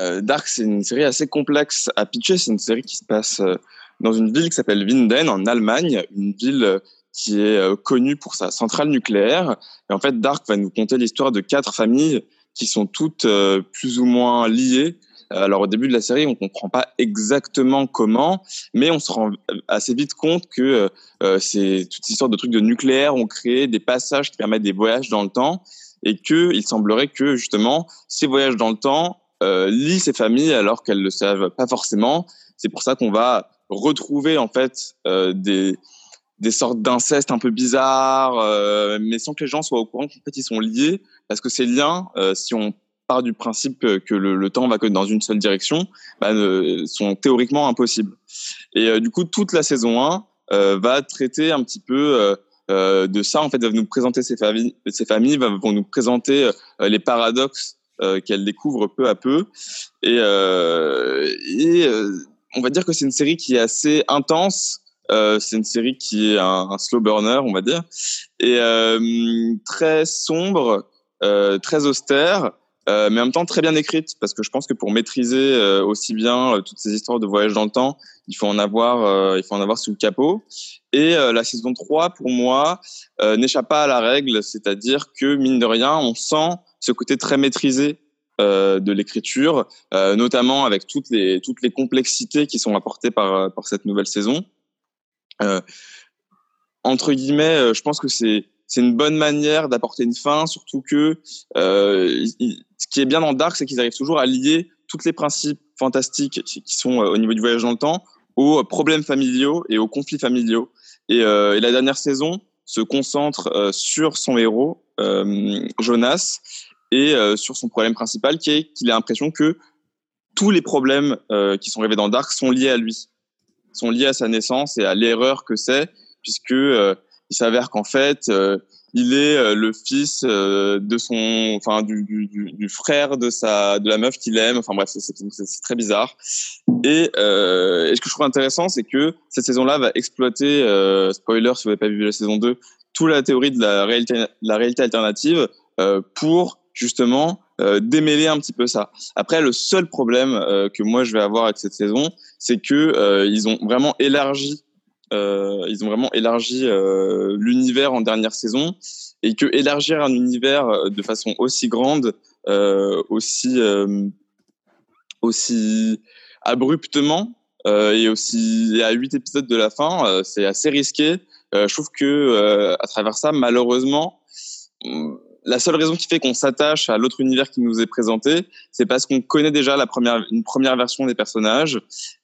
Euh, Dark, c'est une série assez complexe à pitcher. C'est une série qui se passe euh, dans une ville qui s'appelle Winden, en Allemagne, une ville euh, qui est euh, connu pour sa centrale nucléaire. Et en fait, Dark va nous conter l'histoire de quatre familles qui sont toutes euh, plus ou moins liées. Alors au début de la série, on comprend pas exactement comment, mais on se rend assez vite compte que euh, c'est toute histoire de trucs de nucléaire ont créé des passages qui permettent des voyages dans le temps et que il semblerait que justement ces voyages dans le temps lient ces familles alors qu'elles le savent pas forcément. C'est pour ça qu'on va retrouver en fait euh, des des sortes d'incestes un peu bizarres, euh, mais sans que les gens soient au courant qu'en fait ils sont liés, parce que ces liens, euh, si on part du principe que, le, le temps va que dans une seule direction, bah, sont théoriquement impossibles. Et du coup, toute la saison 1 euh, va traiter un petit peu de ça. En fait, va nous présenter ces familles, ces familles vont nous présenter les paradoxes qu'elles découvrent peu à peu. Et, on va dire que c'est une série qui est assez intense. Euh, c'est une série qui est un, slow burner, on va dire, et euh, très sombre, euh, très austère, euh, mais en même temps très bien écrite, parce que je pense que pour maîtriser euh, aussi bien euh, toutes ces histoires de voyage dans le temps, il faut en avoir, il faut en avoir sous le capot. Et la saison 3, pour moi, n'échappe pas à la règle, c'est-à-dire que mine de rien, on sent ce côté très maîtrisé euh, de l'écriture, euh, notamment avec toutes les toutes les complexités qui sont apportées par par cette nouvelle saison. Euh, entre guillemets, je pense que c'est c'est une bonne manière d'apporter une fin, surtout que ce qui est bien dans Dark, c'est qu'ils arrivent toujours à lier tous les principes fantastiques qui sont au niveau du voyage dans le temps aux problèmes familiaux et aux conflits familiaux. Et, la dernière saison se concentre sur son héros, Jonas, et euh, sur son problème principal, qui est qu'il a l'impression que tous les problèmes euh, qui sont rêvés dans Dark sont liés à lui, sont liés à sa naissance et à l'erreur que c'est, puisque euh, il s'avère qu'en fait, il est le fils de son, enfin du, frère de sa, de la meuf qu'il aime. Enfin bref, c'est- très bizarre. Et, ce que je trouve intéressant, c'est que cette saison-là va exploiter, spoiler si vous n'avez pas vu la saison 2, toute la théorie de la réalité, alternative pour justement euh, démêler un petit peu ça. Après, le seul problème euh, que moi je vais avoir avec cette saison, c'est que euh, ils ont vraiment élargi, euh, ils ont vraiment élargi euh, l'univers en dernière saison, et que élargir un univers euh, de façon aussi grande, aussi aussi abruptement et aussi à huit épisodes de la fin, c'est assez risqué. Je trouve que à travers ça, malheureusement, la seule raison qui fait qu'on s'attache à l'autre univers qui nous est présenté, c'est parce qu'on connaît déjà la première, une première version des personnages.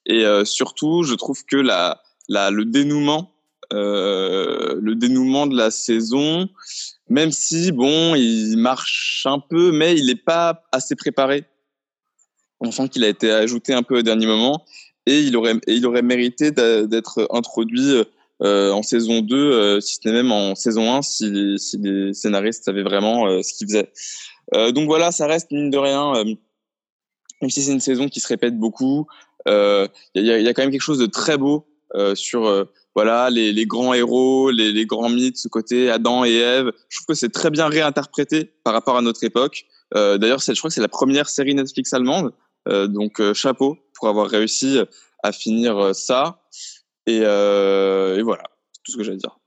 Et euh, surtout, je trouve que la, la, le dénouement, euh, le dénouement de la saison, même si bon, il marche un peu, mais il n'est pas assez préparé. On sent qu'il a été ajouté un peu au dernier moment et il aurait, et il aurait mérité d'être introduit euh, en saison 2, euh, si ce n'est même en saison 1, si, les- scénaristes savaient vraiment euh, ce qu'ils faisaient. Donc voilà, ça reste mine de rien, même si c'est une saison qui se répète beaucoup, il y, a, quand même quelque chose de très beau sur voilà les, grands héros, les, grands mythes, ce côté Adam et Ève. Je trouve que c'est très bien réinterprété par rapport à notre époque. D'ailleurs, je crois que c'est la première série Netflix allemande, donc chapeau pour avoir réussi à finir ça. Et, euh, et voilà, c'est tout ce que à dire.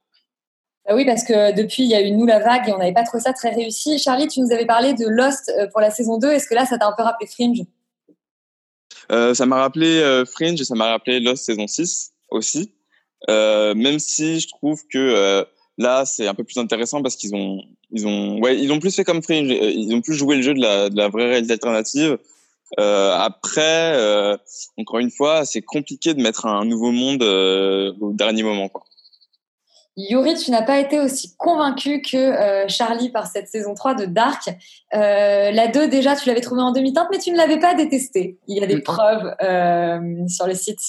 Bah oui, parce que depuis, il y a eu Nous la vague et on n'avait pas trouvé ça très réussi. Charlie, tu nous avais parlé de Lost euh, pour la saison 2. Est-ce que là, ça t'a un peu rappelé Fringe? Euh, ça m'a rappelé Fringe et ça m'a rappelé Lost saison 6 aussi. Même si je trouve que là c'est un peu plus intéressant parce qu'ils ont ils ont ouais ils ont plus fait comme Fringe ils ont plus joué le jeu de la, de la vraie réalité alternative après euh, encore une fois c'est compliqué de mettre un nouveau monde euh, au dernier moment quoi Yuri, tu n'as pas été aussi convaincu que euh, Charlie par cette saison 3 de Dark. Euh, la 2, déjà, tu l'avais trouvée en demi-teinte, mais tu ne l'avais pas détestée. Il y a des preuves euh, sur le site.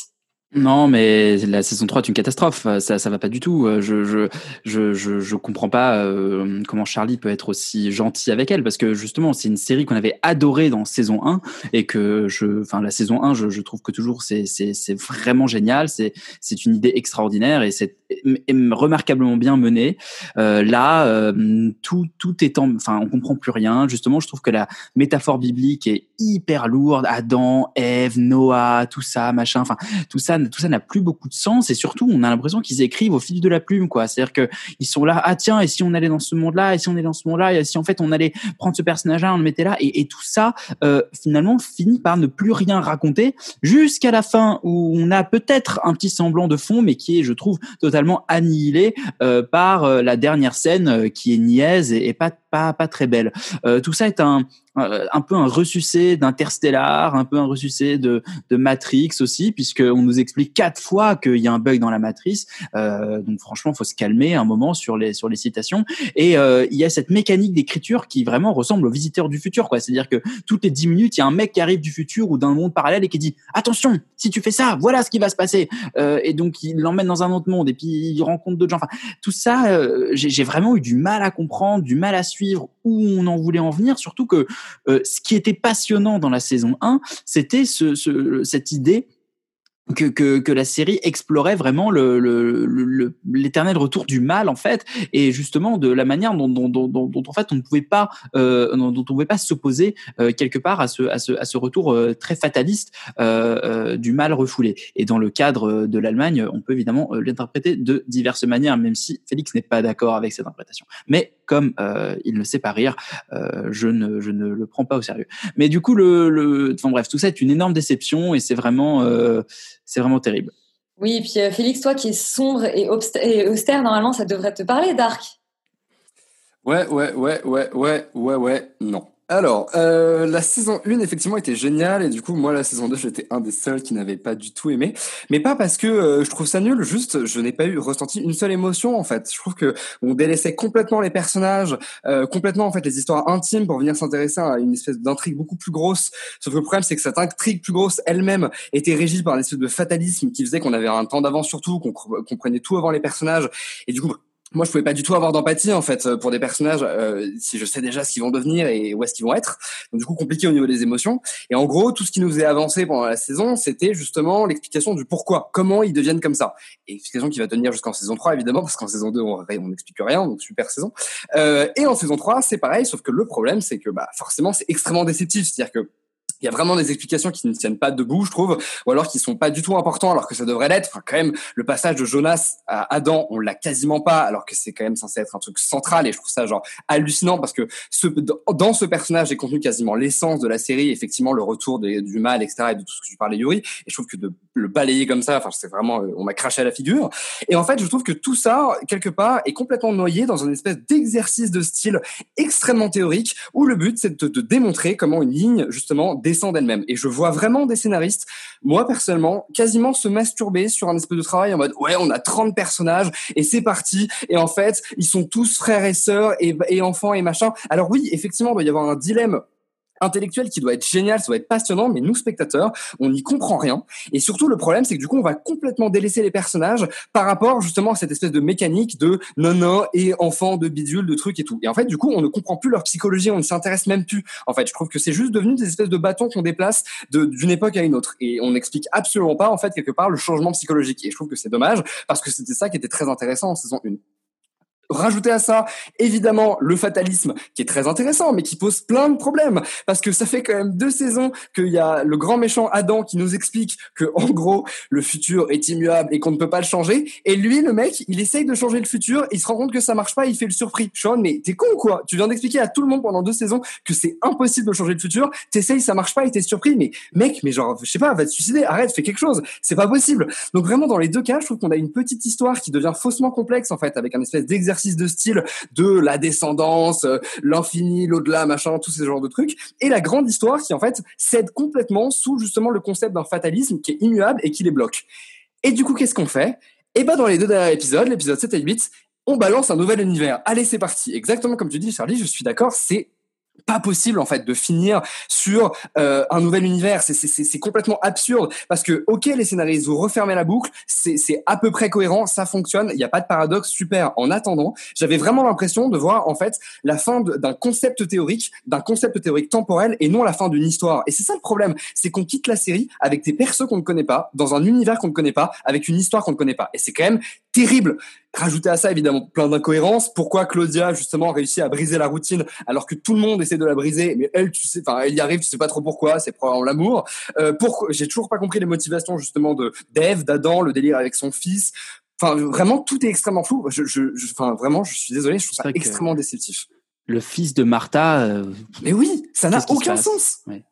Non, mais la saison 3 est une catastrophe. Ça, ça va pas du tout. Je, je, je, je, je comprends pas euh, comment Charlie peut être aussi gentil avec elle parce que justement, c'est une série qu'on avait adorée dans saison 1 et que je, enfin, la saison 1, je, je trouve que toujours c'est, c'est, c'est vraiment génial. C'est, c'est une idée extraordinaire et c'est, est remarquablement bien menée. Euh, là, euh, tout tout est en, enfin, on comprend plus rien. Justement, je trouve que la métaphore biblique est hyper lourde. Adam, Ève, Noah, tout ça, machin. Enfin, tout ça, tout ça n'a plus beaucoup de sens. Et surtout, on a l'impression qu'ils écrivent au fil de la plume, quoi. C'est-à-dire que ils sont là. Ah tiens, et si on allait dans ce monde-là, et si on est dans ce monde-là, et si en fait on allait prendre ce personnage-là, on le mettait là, et, tout ça, euh, finalement, finit par ne plus rien raconter jusqu'à la fin où on a peut-être un petit semblant de fond, mais qui est, je trouve, totalement annihilé euh, par euh, la dernière scène qui est niaise et pas pas très belle. Euh, tout ça est un euh, un peu un ressucé d'Interstellar, un peu un ressucé de, de Matrix aussi, puisque on nous explique quatre fois qu'il y a un bug dans la matrice. Euh, donc franchement, faut se calmer un moment sur les sur les citations. Et il y a cette mécanique d'écriture qui vraiment ressemble au visiteur du futur, quoi. C'est-à-dire que toutes les dix minutes, il y a un mec qui arrive du futur ou d'un monde parallèle et qui dit attention, si tu fais ça, voilà ce qui va se passer. Et donc il l'emmène dans un autre monde et puis il rencontre d'autres gens. Enfin, tout ça, j'ai vraiment eu du mal à comprendre, du mal à suivre où on en voulait en venir, surtout que euh, ce qui était passionnant dans la saison 1, c'était ce, ce, cette idée que, que, que la série explorait vraiment le, le, le- l'éternel retour du mal en fait et justement de la manière dont, dont, dont, dont, en fait on ne pouvait pas euh, dont, on pouvait pas s'opposer euh, quelque part à ce, à ce, à ce retour euh, très fataliste euh, euh, du mal refoulé. Et dans le cadre de l'Allemagne on peut évidemment euh, l'interpréter de diverses manières même si Félix n'est pas d'accord avec cette interprétation. Mais comme euh, il ne sait pas rire euh, je ne je ne le prends pas au sérieux. Mais du coup le, le enfin bref tout ça est une énorme déception et c'est vraiment euh, c'est vraiment terrible. Oui, et puis euh, Félix, toi qui es sombre et, et austère, normalement, ça devrait te parler, Dark. Ouais, ouais, ouais, ouais, ouais, ouais, ouais, non. Alors, euh, la saison 1, effectivement, était géniale, et du coup, moi, la saison 2, j'étais un des seuls qui n'avait pas du tout aimé. Mais pas parce que euh, je trouve ça nul, juste, je n'ai pas eu ressenti une seule émotion, en fait. Je trouve que on délaissait complètement les personnages, euh, complètement, en fait, les histoires intimes pour venir s'intéresser à une espèce d'intrigue beaucoup plus grosse. Sauf que le problème, c'est que cette intrigue plus grosse elle-même était régie par une espèce de fatalisme qui faisait qu'on avait un temps d'avance surtout, qu'on comprenait tout avant les personnages, et du coup, moi, je pouvais pas du tout avoir d'empathie en fait pour des personnages euh, si je sais déjà ce qu'ils vont devenir et où est-ce qu'ils vont être. Donc du coup, compliqué au niveau des émotions. Et en gros, tout ce qui nous est avancé pendant la saison, c'était justement l'explication du pourquoi, comment ils deviennent comme ça. Et explication qui va tenir jusqu'en saison 3 évidemment, parce qu'en saison 2 on on n'explique rien, donc super saison. Euh, et en saison 3, c'est pareil, sauf que le problème, c'est que bah forcément, c'est extrêmement déceptif, c'est-à-dire que il y a vraiment des explications qui ne tiennent pas debout, je trouve, ou alors qui sont pas du tout importants, alors que ça devrait l'être. Enfin, quand même, le passage de Jonas à Adam, on l'a quasiment pas, alors que c'est quand même censé être un truc central, et je trouve ça genre hallucinant parce que ce, dans ce personnage est contenu quasiment l'essence de la série, effectivement le retour des- du mal, etc., et de tout ce que tu parlais, Yuri. Et je trouve que de le balayer comme ça, enfin, c'est vraiment, euh, on m'a craché à la figure. Et en fait, je trouve que tout ça, quelque part, est complètement noyé dans une espèce d'exercice de style extrêmement théorique, où le but, c'est de, de démontrer comment une ligne, justement, d'elle-même. Et je vois vraiment des scénaristes, moi, personnellement, quasiment se masturber sur un espèce de travail en mode, ouais, on a 30 personnages, et c'est parti. Et en fait, ils sont tous frères et sœurs, et, et enfants, et machin. Alors oui, effectivement, il doit y avoir un dilemme intellectuel qui doit être génial, ça doit être passionnant, mais nous spectateurs, on n'y comprend rien. Et surtout, le problème, c'est que du coup, on va complètement délaisser les personnages par rapport justement à cette espèce de mécanique de non et enfant de bidule, de trucs et tout. Et en fait, du coup, on ne comprend plus leur psychologie, on ne s'intéresse même plus. En fait, je trouve que c'est juste devenu des espèces de bâtons qu'on déplace d'une époque à une autre. Et on n'explique absolument pas, en fait, quelque part, le changement psychologique. Et je trouve que c'est dommage parce que c'était ça qui était très intéressant en saison 1. Rajouter à ça, évidemment, le fatalisme, qui est très intéressant, mais qui pose plein de problèmes, parce que ça fait quand même deux saisons qu'il y a le grand méchant Adam qui nous explique que, en gros, le futur est immuable et qu'on ne peut pas le changer, et lui, le mec, il essaye de changer le futur, il se rend compte que ça marche pas, il fait le surpris. Sean, mais t'es con quoi? Tu viens d'expliquer à tout le monde pendant deux saisons que c'est impossible de changer le futur, t'essayes, ça marche pas et t'es surpris, mais mec, mais genre, je sais pas, va te suicider, arrête, fais quelque chose, c'est pas possible. Donc vraiment, dans les deux cas, je trouve qu'on a une petite histoire qui devient faussement complexe, en fait, avec un espèce d'exercice de style de la descendance, euh, l'infini, l'au-delà, machin, tous ces genres de trucs, et la grande histoire qui, en fait, cède complètement sous justement le concept d'un fatalisme qui est immuable et qui les bloque. Et du coup, qu'est-ce qu'on fait? Eh ben, dans les deux derniers épisodes, l'épisode 7 et 8, on balance un nouvel univers. Allez, c'est parti. Exactement comme tu dis, Charlie, je suis d'accord, c'est pas possible en fait de finir sur euh, un nouvel univers. C'est complètement absurde. Parce que ok les scénaristes vous refermez la boucle c'est à peu près cohérent ça fonctionne il n'y a pas de paradoxe super. En attendant j'avais vraiment l'impression de voir en fait la fin d'un concept théorique d'un concept théorique temporel et non la fin d'une histoire. Et c'est ça le problème c'est qu'on quitte la série avec des persos qu'on ne connaît pas dans un univers qu'on ne connaît pas avec une histoire qu'on ne connaît pas. Et c'est quand même terrible. Rajouter à ça évidemment plein d'incohérences. Pourquoi Claudia justement réussit à briser la routine alors que tout le monde essaie de la briser, mais elle, tu sais, enfin, elle y arrive, tu sais pas trop pourquoi. C'est probablement l'amour. Euh, pour, j'ai toujours pas compris les motivations justement de d'Eve, d'Adam, le délire avec son fils. Enfin, vraiment, tout est extrêmement flou. Je, je, je- enfin, vraiment, je suis désolé, je trouve ça extrêmement déceptif. Le fils de Martha. euh, Mais oui, ça n'a aucun sens. Ouais.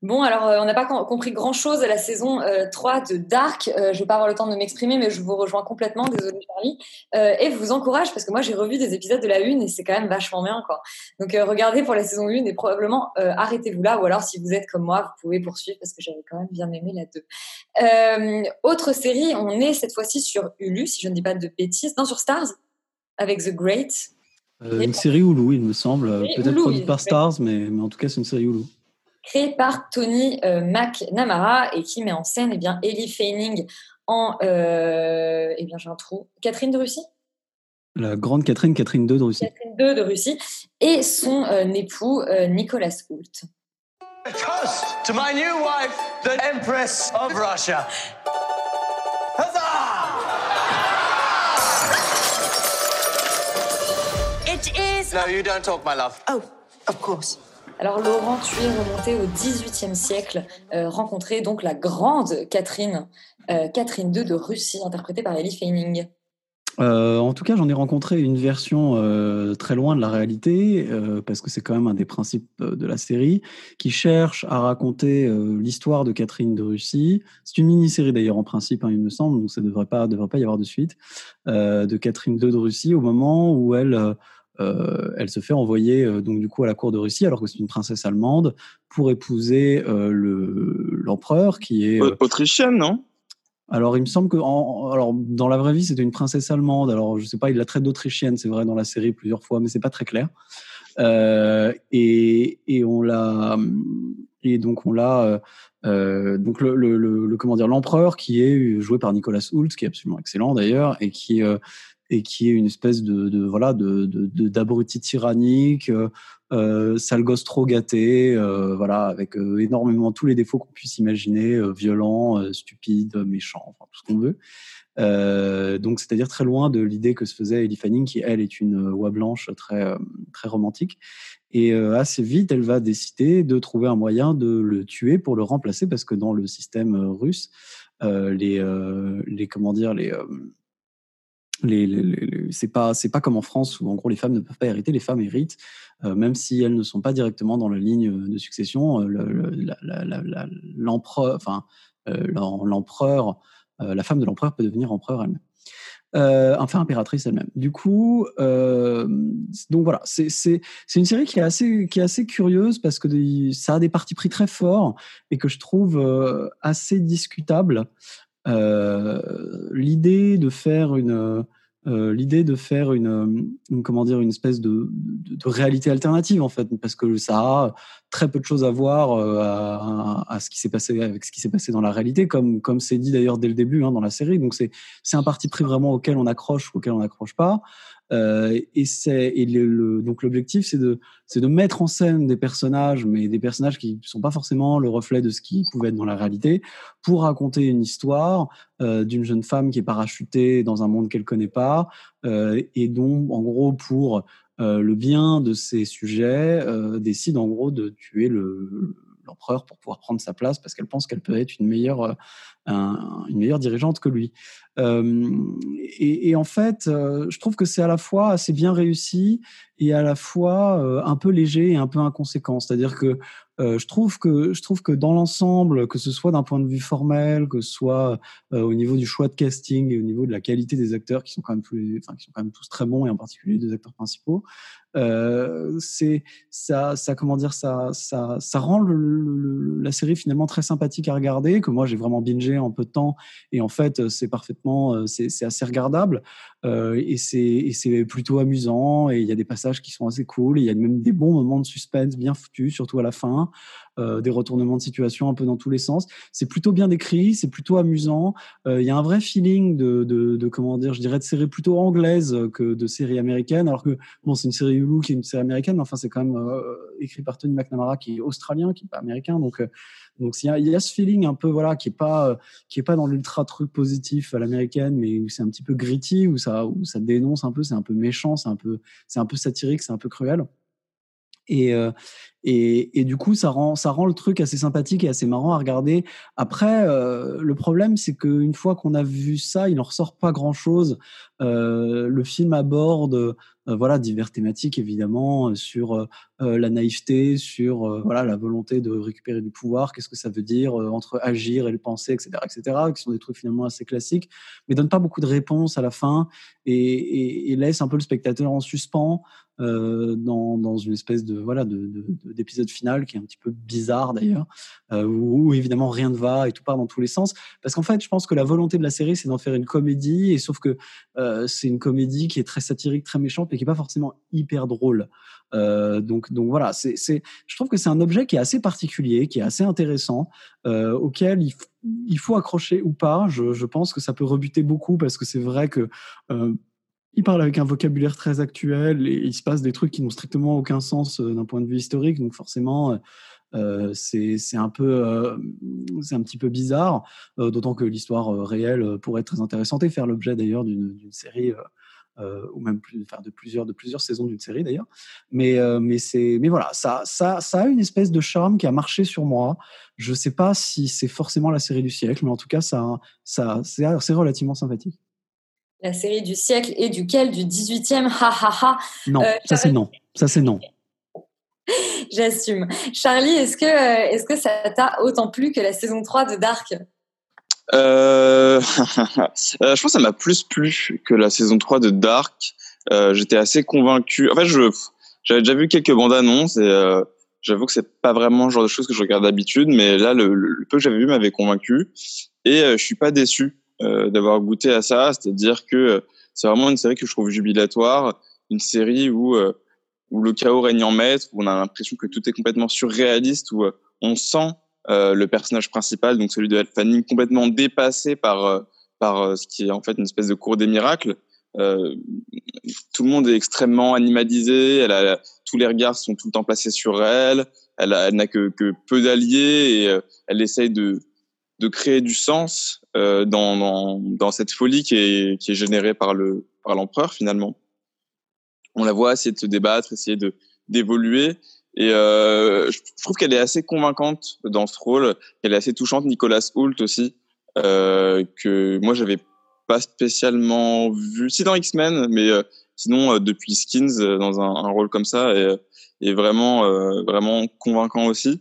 Bon, alors euh, on n'a pas com- compris grand-chose à la saison euh, 3 de Dark. Euh, je vais pas avoir le temps de m'exprimer, mais je vous rejoins complètement. Désolée Charlie. Euh, et je vous encourage parce que moi j'ai revu des épisodes de la une et c'est quand même vachement bien quoi. Donc euh, regardez pour la saison 1 et probablement euh, arrêtez-vous là ou alors si vous êtes comme moi, vous pouvez poursuivre parce que j'avais quand même bien aimé la 2. Euh, autre série, on est cette fois-ci sur Hulu, si je ne dis pas de bêtises, non sur Stars avec The Great. Euh, une série Hulu, il me semble. euh, Peut-être produite par Stars, mais, mais en tout cas, c'est une série Hulu. Créé par Tony euh, McNamara et qui met en scène eh bien, Ellie Fanning en... Euh, eh bien, j'ai un trou. Catherine de Russie? La grande Catherine, Catherine II de Russie. Catherine II de Russie et son euh, époux euh, Nicolas Hoult. Toast to my new wife, the Empress of Russia. It is. No, you don't talk, my love. Oh, of course. Alors Laurent, tu es remonté au XVIIIe siècle, euh, rencontré donc la grande Catherine, euh, Catherine II de Russie, interprétée par Ellie Fanning. Euh, en tout cas, j'en ai rencontré une version euh, très loin de la réalité, parce que c'est quand même un des principes de la série, qui cherche à raconter l'histoire de Catherine de Russie. C'est une mini-série d'ailleurs en principe, hein, il me semble, donc ça ne devrait pas, devrait pas y avoir de suite, de Catherine II de Russie au moment où elle, euh, elle se fait envoyer euh, donc du coup à la cour de Russie, alors que c'est une princesse allemande, pour épouser euh, le- l'empereur qui est... Autrichienne, non? Alors, il me semble que, en- alors, dans la vraie vie, c'était une princesse allemande. Alors, je sais pas, il la traite d'autrichienne, c'est vrai, dans la série plusieurs fois, mais c'est pas très clair. Et, et on l'a, et donc on l'a, euh, donc le, le, le, le- comment dire, l'empereur qui est joué par Nicolas Hoult, qui est absolument excellent d'ailleurs, et qui euh, et qui est une espèce de, voilà de d'abruti tyrannique, euh, euh, sale gosse trop gâté, euh, voilà, avec euh, énormément tous les défauts qu'on puisse imaginer, violent, stupide, méchant, enfin tout ce qu'on veut. Donc, c'est-à-dire très loin de l'idée que se faisait Ellie Fanning, qui elle est une oie blanche très très romantique. Et assez vite, elle va décider de trouver un moyen de le tuer pour le remplacer, parce que dans le système russe, les comment dire les les, les- c'est pas c'est pas comme en France où en gros les femmes ne peuvent pas hériter les femmes héritent euh, même si elles ne sont pas directement dans la ligne de succession euh, l'empereur enfin euh, l'em- l'empereur euh, la femme de l'empereur peut devenir empereur elle-même euh, enfin impératrice elle-même. Du coup, euh, donc voilà, c'est une série qui est assez qui est assez curieuse parce que ça a des partis pris très forts et que je trouve euh, assez discutable. Euh, l'idée de faire une euh, l'idée de faire une, comment dire une espèce de, réalité alternative en fait parce que ça a très peu de choses à voir euh, à ce qui s'est passé avec ce qui s'est passé dans la réalité comme comme c'est dit d'ailleurs dès le début hein, dans la série. Donc c'est c'est un parti pris vraiment auquel on accroche ou auquel on n'accroche pas euh, et c'est le, le- donc l'objectif c'est de de mettre en scène des personnages mais des personnages qui sont pas forcément le reflet de ce qui pouvait être dans la réalité pour raconter une histoire euh, d'une jeune femme qui est parachutée dans un monde qu'elle connaît pas euh, et dont en gros pour euh, le bien de ces sujets euh, décide en gros de tuer le l'empereur pour pouvoir prendre sa place parce qu'elle pense qu'elle peut être une meilleure euh, un- une meilleure dirigeante que lui euh, et, et en fait, euh, je trouve que c'est à la fois assez bien réussi et à la fois un peu léger et un peu inconséquent. C'est-à-dire que je trouve que je trouve que dans l'ensemble, que ce soit d'un point de vue formel, que ce soit euh, au niveau du choix de casting et au niveau de la qualité des acteurs qui sont quand même tous, enfin, qui sont quand même tous très bons et en particulier des acteurs principaux, euh, c'est ça, ça comment dire ça, ça, ça rend le- le- la série finalement très sympathique à regarder. Que moi j'ai vraiment bingé en peu de temps et en fait c'est parfaitement, euh, c'est assez regardable euh, et c'est et c'est plutôt amusant et il y a des passages qui sont assez cool et il y a même des bons moments de suspense bien foutus, surtout à la fin. Euh, des retournements de situation un peu dans tous les sens. C'est plutôt bien décrit, c'est plutôt amusant. Euh, Il y a un vrai feeling de, de, de, comment dire, je dirais de série plutôt anglaise que de série américaine. Alors que bon, c'est une série Hulu qui est une série américaine, mais enfin c'est quand même euh, écrit par Tony McNamara qui est australien, qui est pas américain. Donc euh, donc il y, y a ce feeling un peu voilà qui est pas euh, qui est pas dans l'ultra truc positif à l'américaine, mais où c'est un petit peu gritty, où ça où ça dénonce un peu, c'est un peu méchant, c'est un peu c'est un peu satirique, c'est un peu cruel. Et, euh, et, et, du coup, ça rend, ça rend le truc assez sympathique et assez marrant à regarder. Après, euh, le problème, c'est qu'une fois qu'on a vu ça, il n'en ressort pas grand-chose. Euh, le film aborde voilà, divers thématiques, évidemment, sur la naïveté, sur voilà, la volonté de récupérer du pouvoir, qu'est-ce que ça veut dire entre agir et le penser, etc., etc., qui sont des trucs finalement assez classiques, mais donne pas beaucoup de réponses à la fin et laisse un peu le spectateur en suspens. Euh, dans, dans, une espèce de voilà d'épisode de, de, final qui est un petit peu bizarre d'ailleurs, euh, où, où, évidemment rien ne va et tout part dans tous les sens. Parce qu'en fait, je pense que la volonté de la série, c'est d'en faire une comédie, et sauf que euh, c'est une comédie qui est très satirique, très méchante, mais qui est pas forcément hyper drôle. Euh, donc, donc voilà, c'est, je trouve que c'est un objet qui est assez particulier, qui est assez intéressant, euh, auquel il, il, faut accrocher ou pas. Je, je, pense que ça peut rebuter beaucoup parce que c'est vrai que il parle avec un vocabulaire très actuel et il se passe des trucs qui n'ont strictement aucun sens d'un point de vue historique. Donc forcément, euh, c'est un peu, euh, un petit peu bizarre. Euh, D'autant que l'histoire réelle pourrait être très intéressante et faire l'objet d'ailleurs d'une série. ou même plus, enfin de plusieurs de plusieurs saisons d'une série d'ailleurs mais mais mais voilà ça ça ça a une espèce de charme qui a marché sur moi je sais pas si c'est forcément la série du siècle mais en tout cas ça ça c'est relativement sympathique la série du siècle et duquel du 18e ha ha ha. Non euh, ça c'est non. Ça c'est non. J'assume. Charlie est-ce que euh, est-ce que ça t'a autant plu que la saison 3 de Dark? Euh... je pense que ça m'a plus plu que la saison 3 de Dark. Euh, j'étais assez convaincu. En fait je j'avais déjà vu quelques bandes annonces et euh, j'avoue que c'est pas vraiment le genre de choses que je regarde d'habitude mais là le, le peu que j'avais vu m'avait convaincu. Et je suis pas déçu. euh, d'avoir goûté à ça, c'est-à-dire que euh, c'est vraiment une série que je trouve jubilatoire, une série où euh, où le chaos règne en maître, où on a l'impression que tout est complètement surréaliste, où on sent le personnage principal, donc celui de Fanning, complètement dépassé par par ce qui est en fait une espèce de cours des miracles. Euh, tout le monde est extrêmement animalisé. Elle a, tous les regards sont tout le temps placés sur elle. Elle, elle n'a que, que peu d'alliés et euh, elle essaye de, de créer du sens euh, dans, dans, cette folie qui est, est générée par le par l'empereur finalement. On la voit essayer de se débattre, essayer d'évoluer et euh, je trouve qu'elle est assez convaincante dans ce rôle, qu'elle est assez touchante. Nicolas Hoult aussi euh, que moi j'avais pas spécialement vu, si dans X-Men, mais euh, sinon euh, depuis Skins euh, dans un, rôle comme ça et vraiment vraiment convaincant aussi.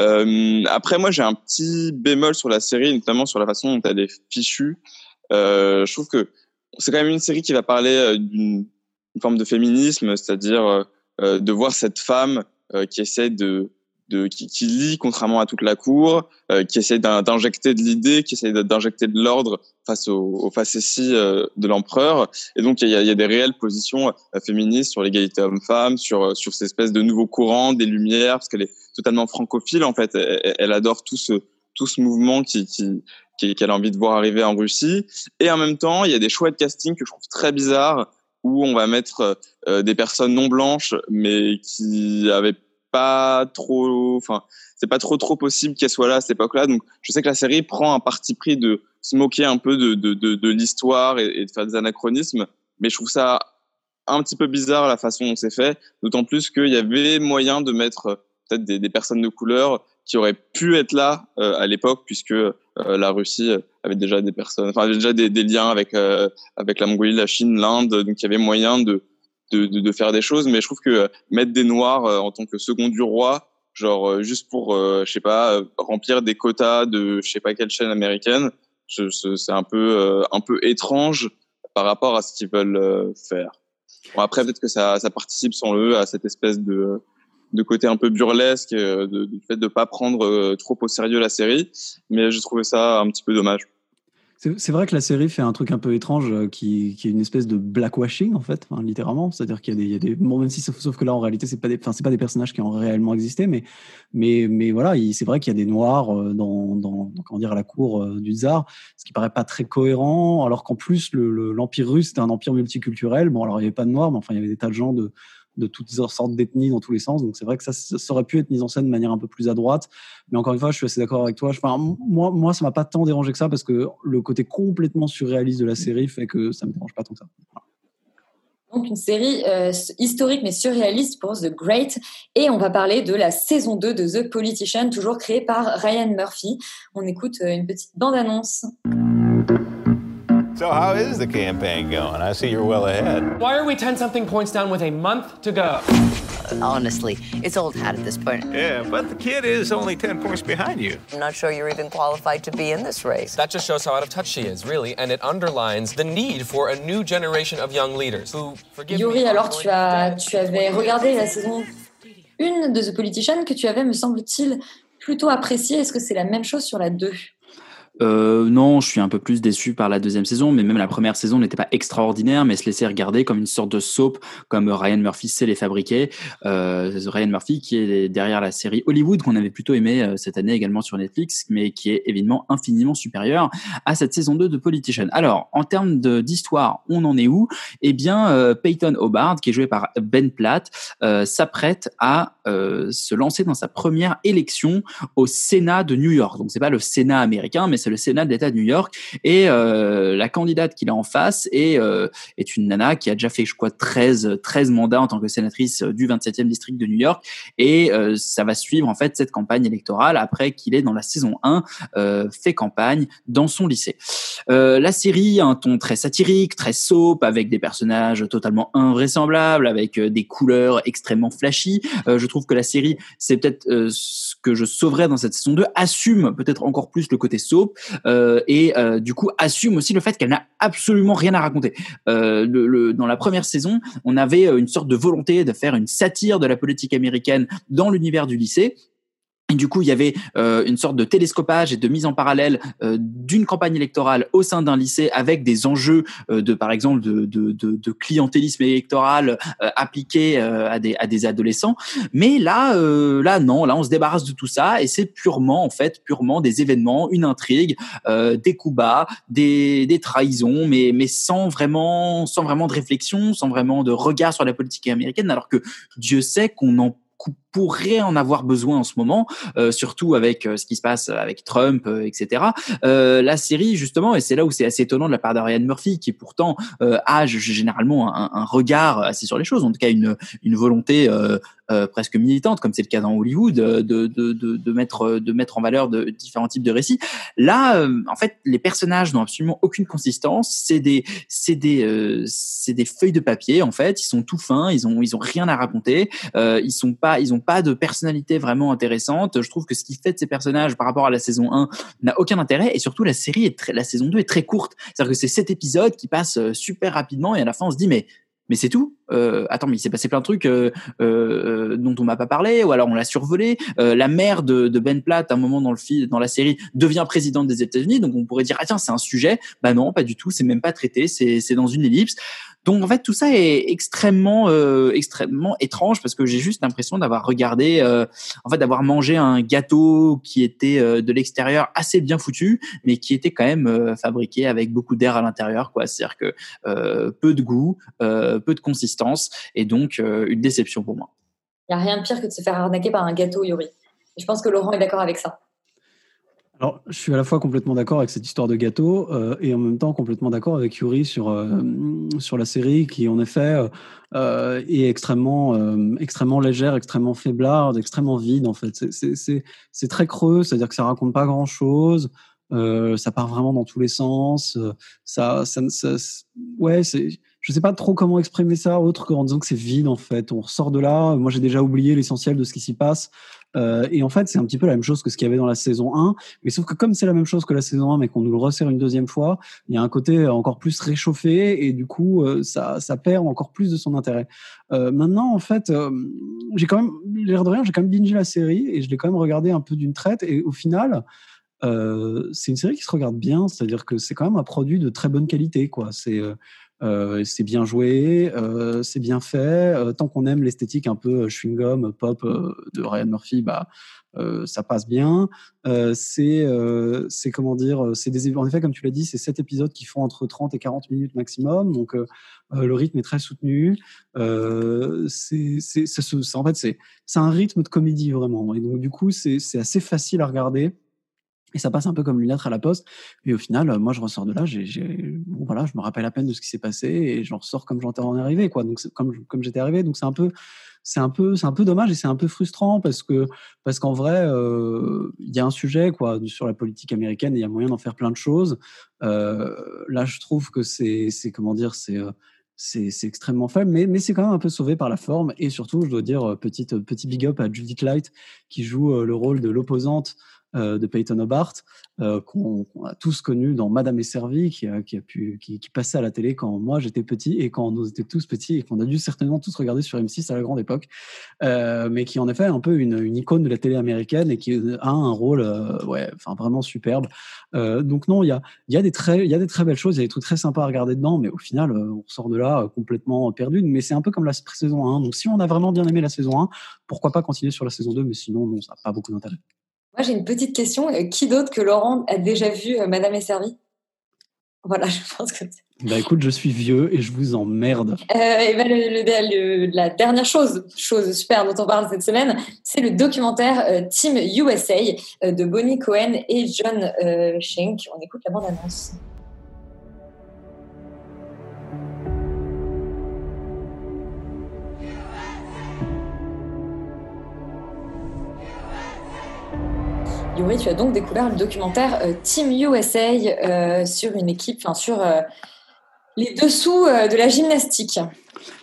Euh, après, moi, j'ai un petit bémol sur la série, notamment sur la façon dont elle est fichue. Euh, je trouve que c'est quand même une série qui va parler euh, d'une forme de féminisme, c'est-à-dire euh, de voir cette femme euh, qui essaie de, de qui, qui, lit contrairement à toute la cour, euh, qui essaie d'injecter de l'idée, qui essaie d'injecter de l'ordre face aux au facéties euh, de l'empereur. Et donc il y a, y a, des réelles positions féministes sur l'égalité homme-femme, sur sur ces espèces de nouveaux courants, des lumières, parce qu'elle est totalement francophile en fait. Elle, adore tout ce tout ce mouvement qui qui qu'elle a envie de voir arriver en Russie. Et en même temps, il y a des choix de casting que je trouve très bizarres où on va mettre euh, des personnes non blanches mais qui avaient pas trop, enfin, c'est pas trop trop possible qu'elle soit là à cette époque-là. Donc, je sais que la série prend un parti pris de se moquer un peu de de, de, de l'histoire et, et, de faire des anachronismes, mais je trouve ça un petit peu bizarre la façon dont c'est fait, d'autant plus qu'il y avait moyen de mettre peut-être des, des, personnes de couleur qui auraient pu être là euh, à l'époque, puisque euh, la Russie avait déjà des personnes, enfin, déjà des, des liens avec euh, avec la Mongolie, la Chine, l'Inde, donc il y avait moyen de de, de, faire des choses, mais je trouve que mettre des noirs en tant que second du roi, genre juste pour, je sais pas, remplir des quotas de je sais pas quelle chaîne américaine, c'est un peu un peu étrange par rapport à ce qu'ils veulent faire. Bon, après peut-être que ça, ça participe sans le à cette espèce de de côté un peu burlesque, de, du fait de pas prendre trop au sérieux la série, mais je trouvais ça un petit peu dommage. C'est vrai que la série fait un truc un peu étrange euh, qui, est une espèce de blackwashing en fait, littéralement. C'est-à-dire qu'il y a des, bon, même si sauf, que là en réalité c'est pas des, c'est pas des personnages qui ont réellement existé, mais mais mais voilà, il- c'est vrai qu'il y a des noirs euh, dans, dans comment dire à la cour euh, du tsar, ce qui paraît pas très cohérent. Alors qu'en plus le- le- l'empire russe c'était un empire multiculturel. Bon alors il y avait pas de noirs, mais enfin il y avait des tas de gens de de toutes sortes d'ethnies dans tous les sens. Donc c'est vrai que ça, aurait pu être mis en scène de manière un peu plus à droite. Mais encore une fois, je suis assez d'accord avec toi. Enfin, moi, moi, ça m'a pas tant dérangé que ça parce que le côté complètement surréaliste de la série fait que ça me dérange pas tant que ça. Donc une série euh, historique mais surréaliste pour The Great. Et on va parler de la saison 2 de The Politician, toujours créée par Ryan Murphy. On écoute euh, une petite bande-annonce. So, how is the campaign going? I see you're well ahead. Why are we 10 something points down with a month to go? Honestly, it's old hat at this point. Yeah, but the kid is only 10 points behind you. I'm not sure you're even qualified to be in this race. That just shows how out of touch she is, really, and it underlines the need for a new generation of young leaders who, forgive Yuri, me, alors tu, as, tu avais regardé la saison 1 de The Politician que tu avais, me semble-t-il, plutôt appréciée. Est-ce que c'est la même chose sur la 2 Euh, non, je suis un peu plus déçu par la deuxième saison, mais même la première saison n'était pas extraordinaire, mais se laissait regarder comme une sorte de soap, comme Ryan Murphy sait les fabriquer. Euh, Ryan Murphy qui est derrière la série Hollywood qu'on avait plutôt aimé euh, cette année également sur Netflix, mais qui est évidemment infiniment supérieur à cette saison 2 de Politician. Alors, en termes d'histoire, on en est où? Eh bien, euh, Peyton Hobart, qui est joué par Ben Platt, euh, s'apprête à se lancer dans sa première élection au Sénat de New York. Donc, c'est pas le Sénat américain, mais c'est le Sénat de l'État de New York. Et euh, la candidate qu'il a en face est, euh, est une nana qui a déjà fait, je crois, 13, 13 mandats en tant que sénatrice du 27e district de New York. Et euh, ça va suivre, en fait, cette campagne électorale après qu'il ait, dans la saison 1, euh, fait campagne dans son lycée. Euh, la série a un ton très satirique, très soap, avec des personnages totalement invraisemblables, avec euh, des couleurs extrêmement flashy. Euh, je trouve que la série, c'est peut-être euh, ce que je sauverais dans cette saison 2, assume peut-être encore plus le côté soap euh, et euh, du coup assume aussi le fait qu'elle n'a absolument rien à raconter. Euh, dans la première saison, on avait une sorte de volonté de faire une satire de la politique américaine dans l'univers du lycée. Et du coup, il y avait euh, une sorte de télescopage et de mise en parallèle euh, d'une campagne électorale au sein d'un lycée avec des enjeux euh, de, par exemple, de, de, de, de clientélisme électoral euh, appliqués euh, à, des, à des adolescents. Mais là, euh, là, non, là, on se débarrasse de tout ça et c'est purement, en fait, purement des événements, une intrigue, des coups bas, des, des trahisons, mais, mais sans vraiment, sans vraiment de réflexion, sans vraiment de regard sur la politique américaine, alors que Dieu sait qu'on en qu'on pourrait en avoir besoin en ce moment, euh, surtout avec euh, ce qui se passe avec Trump, euh, etc. Euh, la série, justement, et c'est là où c'est assez étonnant de la part de Ryan Murphy, qui pourtant euh, a généralement un, un regard assez sur les choses, en tout cas une, une volonté presque militante, comme c'est le cas dans Hollywood, de, de, de, de mettre, de mettre en valeur de différents types de récits. Là, en fait, les personnages n'ont absolument aucune consistance. C'est des, c'est des, c'est des feuilles de papier. En fait, ils sont tout fins. Ils ont, ils ont rien à raconter. Ils sont pas, ils ont pas de personnalité vraiment intéressante. Je trouve que ce qui fait de ces personnages par rapport à la saison 1 n'a aucun intérêt. Et surtout, la série est très, la saison 2 est très courte. C'est-à-dire que c'est sept épisodes qui passent euh, super rapidement et à la fin, on se dit mais mais c'est tout. Euh, attends, mais il s'est passé plein de trucs euh, euh, dont on m'a pas parlé, ou alors on l'a survolé. Euh, la mère de, de Ben Platt, à un moment dans le film, dans la série, devient présidente des États-Unis, donc on pourrait dire ah tiens c'est un sujet. Bah non, pas du tout. C'est même pas traité. C'est c'est dans une ellipse. Donc en fait tout ça est extrêmement euh, extrêmement étrange parce que j'ai juste l'impression d'avoir regardé, euh, en fait d'avoir mangé un gâteau qui était euh, de l'extérieur assez bien foutu, mais qui était quand même euh, fabriqué avec beaucoup d'air à l'intérieur, quoi. C'est-à-dire que euh, peu de goût, euh, peu de consistance, et donc euh, une déception pour moi. Il n'y a rien de pire que de se faire arnaquer par un gâteau, Yuri. Je pense que Laurent est d'accord avec ça. Alors, je suis à la fois complètement d'accord avec cette histoire de gâteau euh, et en même temps complètement d'accord avec Yuri sur, euh, sur la série qui, en effet, euh, est extrêmement, euh, extrêmement légère, extrêmement faiblarde, extrêmement vide, en fait. C'est- très creux, c'est-à-dire que ça raconte pas grand-chose. Euh, ça part vraiment dans tous les sens. euh, Ça, ça, ça- ouais, c'est, je sais pas trop comment exprimer ça autre qu'en disant que c'est vide en fait. On ressort de là. Moi, j'ai déjà oublié l'essentiel de ce qui s'y passe. Euh, et en fait, c'est un petit peu la même chose que ce qu'il y avait dans la saison 1. Mais sauf que comme c'est la même chose que la saison 1, mais qu'on nous le resserre une deuxième fois, il y a un côté encore plus réchauffé et du coup, euh, ça, ça perd encore plus de son intérêt. Euh, maintenant, en fait, euh, j'ai quand même, l'air de rien, j'ai quand même bingé la série et je l'ai quand même regardé un peu d'une traite. Et au final, euh, c'est une série qui se regarde bien, c'est-à-dire que c'est quand même un produit de très bonne qualité, quoi. C'est euh, euh, c'est bien joué, euh, c'est bien fait. Euh, tant qu'on aime l'esthétique un peu chewing-gum, pop euh, de Ryan Murphy, bah, euh, ça passe bien. Euh, c'est, euh, c'est comment dire, c'est des, en effet, comme tu l'as dit, c'est sept épisodes qui font entre 30 et 40 minutes maximum. Donc, euh, euh, le rythme est très soutenu. Euh, c'est, c'est- en fait, c'est, c'est un rythme de comédie vraiment. Et donc, du coup, c'est, c'est assez facile à regarder. Et ça passe un peu comme une lettre à la poste. Et au final, euh, moi, je ressors de là, j'ai, bon, voilà, je me rappelle à peine de ce qui s'est passé et j'en ressors comme j'en en arrivé, quoi. Donc, comme, comme j'étais arrivé. Donc, c'est un peu, c'est un peu, c'est un peu dommage et c'est un peu frustrant parce que, parce qu'en vrai, euh, il y a un sujet, quoi, sur la politique américaine et il y a moyen d'en faire plein de choses. Euh, là, je trouve que c'est, c'est comment dire, c'est, euh, c'est, extrêmement faible, mais, mais c'est quand même un peu sauvé par la forme. Et surtout, je dois dire, petite, petit big up à Judith Light, qui joue le rôle de l'opposante euh, de Peyton Hobart, euh, qu'on a tous connu dans Madame est servie, qui, a, pu, qui, passait à la télé quand moi j'étais petit et quand nous étions tous petits et qu'on a dû certainement tous regarder sur M6 à la grande époque, euh, mais qui en effet est un peu une, icône de la télé américaine et qui a un rôle ouais, vraiment superbe. Donc non, il y a, y, a des très- y a des très belles choses, il y a des trucs très sympas à regarder dedans, mais au final, on sort de là complètement perdu. Mais c'est un peu comme la saison 1. Donc si on a vraiment bien aimé la saison 1, pourquoi pas continuer sur la saison 2, mais sinon, non, ça n'a pas beaucoup d'intérêt. Moi, j'ai une petite question. Euh, Qui d'autre que Laurent a déjà vu euh, Madame est servie? Voilà, je pense que. Bah écoute, je suis vieux et je vous emmerde. Euh, et ben, le- le- le- la dernière chose, chose super dont on parle cette semaine, c'est le documentaire euh, Team USA euh, de Bonnie Cohen et John Schenk. On écoute la bande-annonce. Yuri, tu as donc découvert le documentaire euh, Team USA euh, sur une équipe, enfin sur euh, les dessous de la gymnastique.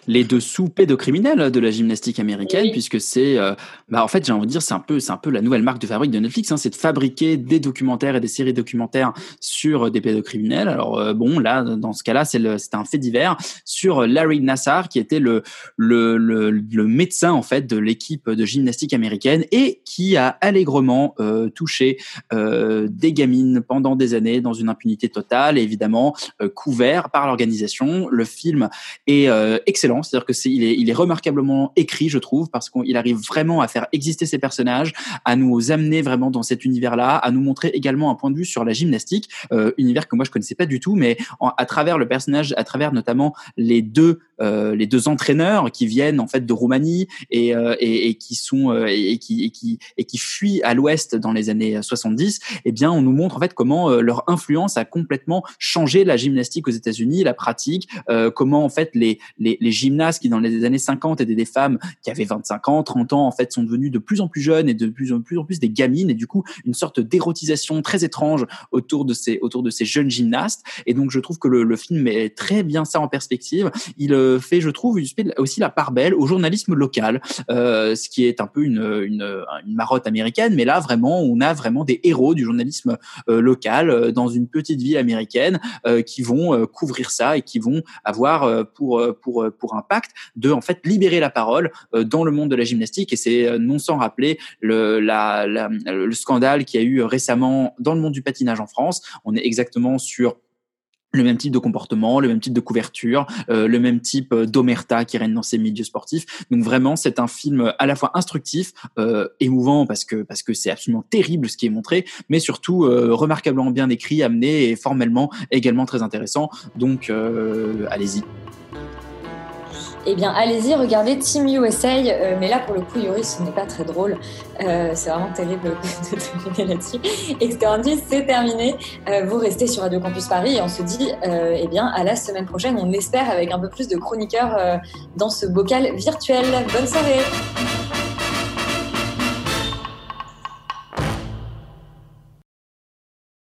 Les dessous pédocriminels de la gymnastique américaine, puisque c'est, euh, bah, en fait, j'ai envie de dire, c'est un peu, c'est un peu la nouvelle marque de fabrique de Netflix, hein, c'est de fabriquer des documentaires et des séries documentaires sur euh, des pédocriminels. Alors euh, bon, là, dans ce cas-là, c'est c'était un fait divers sur Larry Nassar, qui était le, le, le, le médecin en fait de l'équipe de gymnastique américaine et qui a allègrement euh, touché des gamines pendant des années dans une impunité totale, et évidemment couvert par l'organisation. Le film est excellent, c'est-à-dire que c'est il est il est remarquablement écrit, je trouve, parce qu'il arrive vraiment à faire exister ces personnages, à nous amener vraiment dans cet univers-là, à nous montrer également un point de vue sur la gymnastique, euh, univers que moi je connaissais pas du tout, mais à travers le personnage, à travers notamment les deux euh, les deux entraîneurs qui viennent en fait de Roumanie et, euh, et, et qui sont euh, et, qui et qui et qui fuient à l'ouest dans les années 70 eh bien on nous montre en fait comment euh, leur influence a complètement changé la gymnastique aux États-Unis la pratique euh, comment en fait les, les les gymnastes qui dans les années 50 étaient des femmes qui avaient 25 ans 30 ans en fait sont devenues de plus en plus jeunes et de plus en plus en plus des gamines et du coup une sorte d'érotisation très étrange autour de ces autour de ces jeunes gymnastes. Et donc je trouve que le, le film met très bien ça en perspective. Il euh, fait, je trouve, aussi la part belle au journalisme local, euh, ce qui est un peu une, une, marotte américaine, mais là vraiment, on a vraiment des héros du journalisme euh, local euh, dans une petite ville américaine qui vont couvrir ça et qui vont avoir pour pour pour impact de en fait libérer la parole dans le monde de la gymnastique et c'est non sans rappeler le le scandale qu'il y a eu récemment dans le monde du patinage en France. On est exactement sur le même type de comportement, le même type de couverture, euh, le même type euh, d'omerta qui règne dans ces milieux sportifs. Donc vraiment, c'est un film à la fois instructif, euh, émouvant parce que parce que c'est absolument terrible ce qui est montré, mais surtout euh, remarquablement bien écrit, amené et formellement également très intéressant. Donc euh, allez-y. Eh bien, allez-y, regardez Team USA. euh, mais là, pour le coup, Yuri, ce n'est pas très drôle. Euh, c'est vraiment terrible de terminer là-dessus. Expectative, c'est terminé. Euh, vous restez sur Radio Campus Paris et on se dit, eh bien, à la semaine prochaine. On espère avec un peu plus de chroniqueurs dans ce bocal virtuel. Bonne soirée.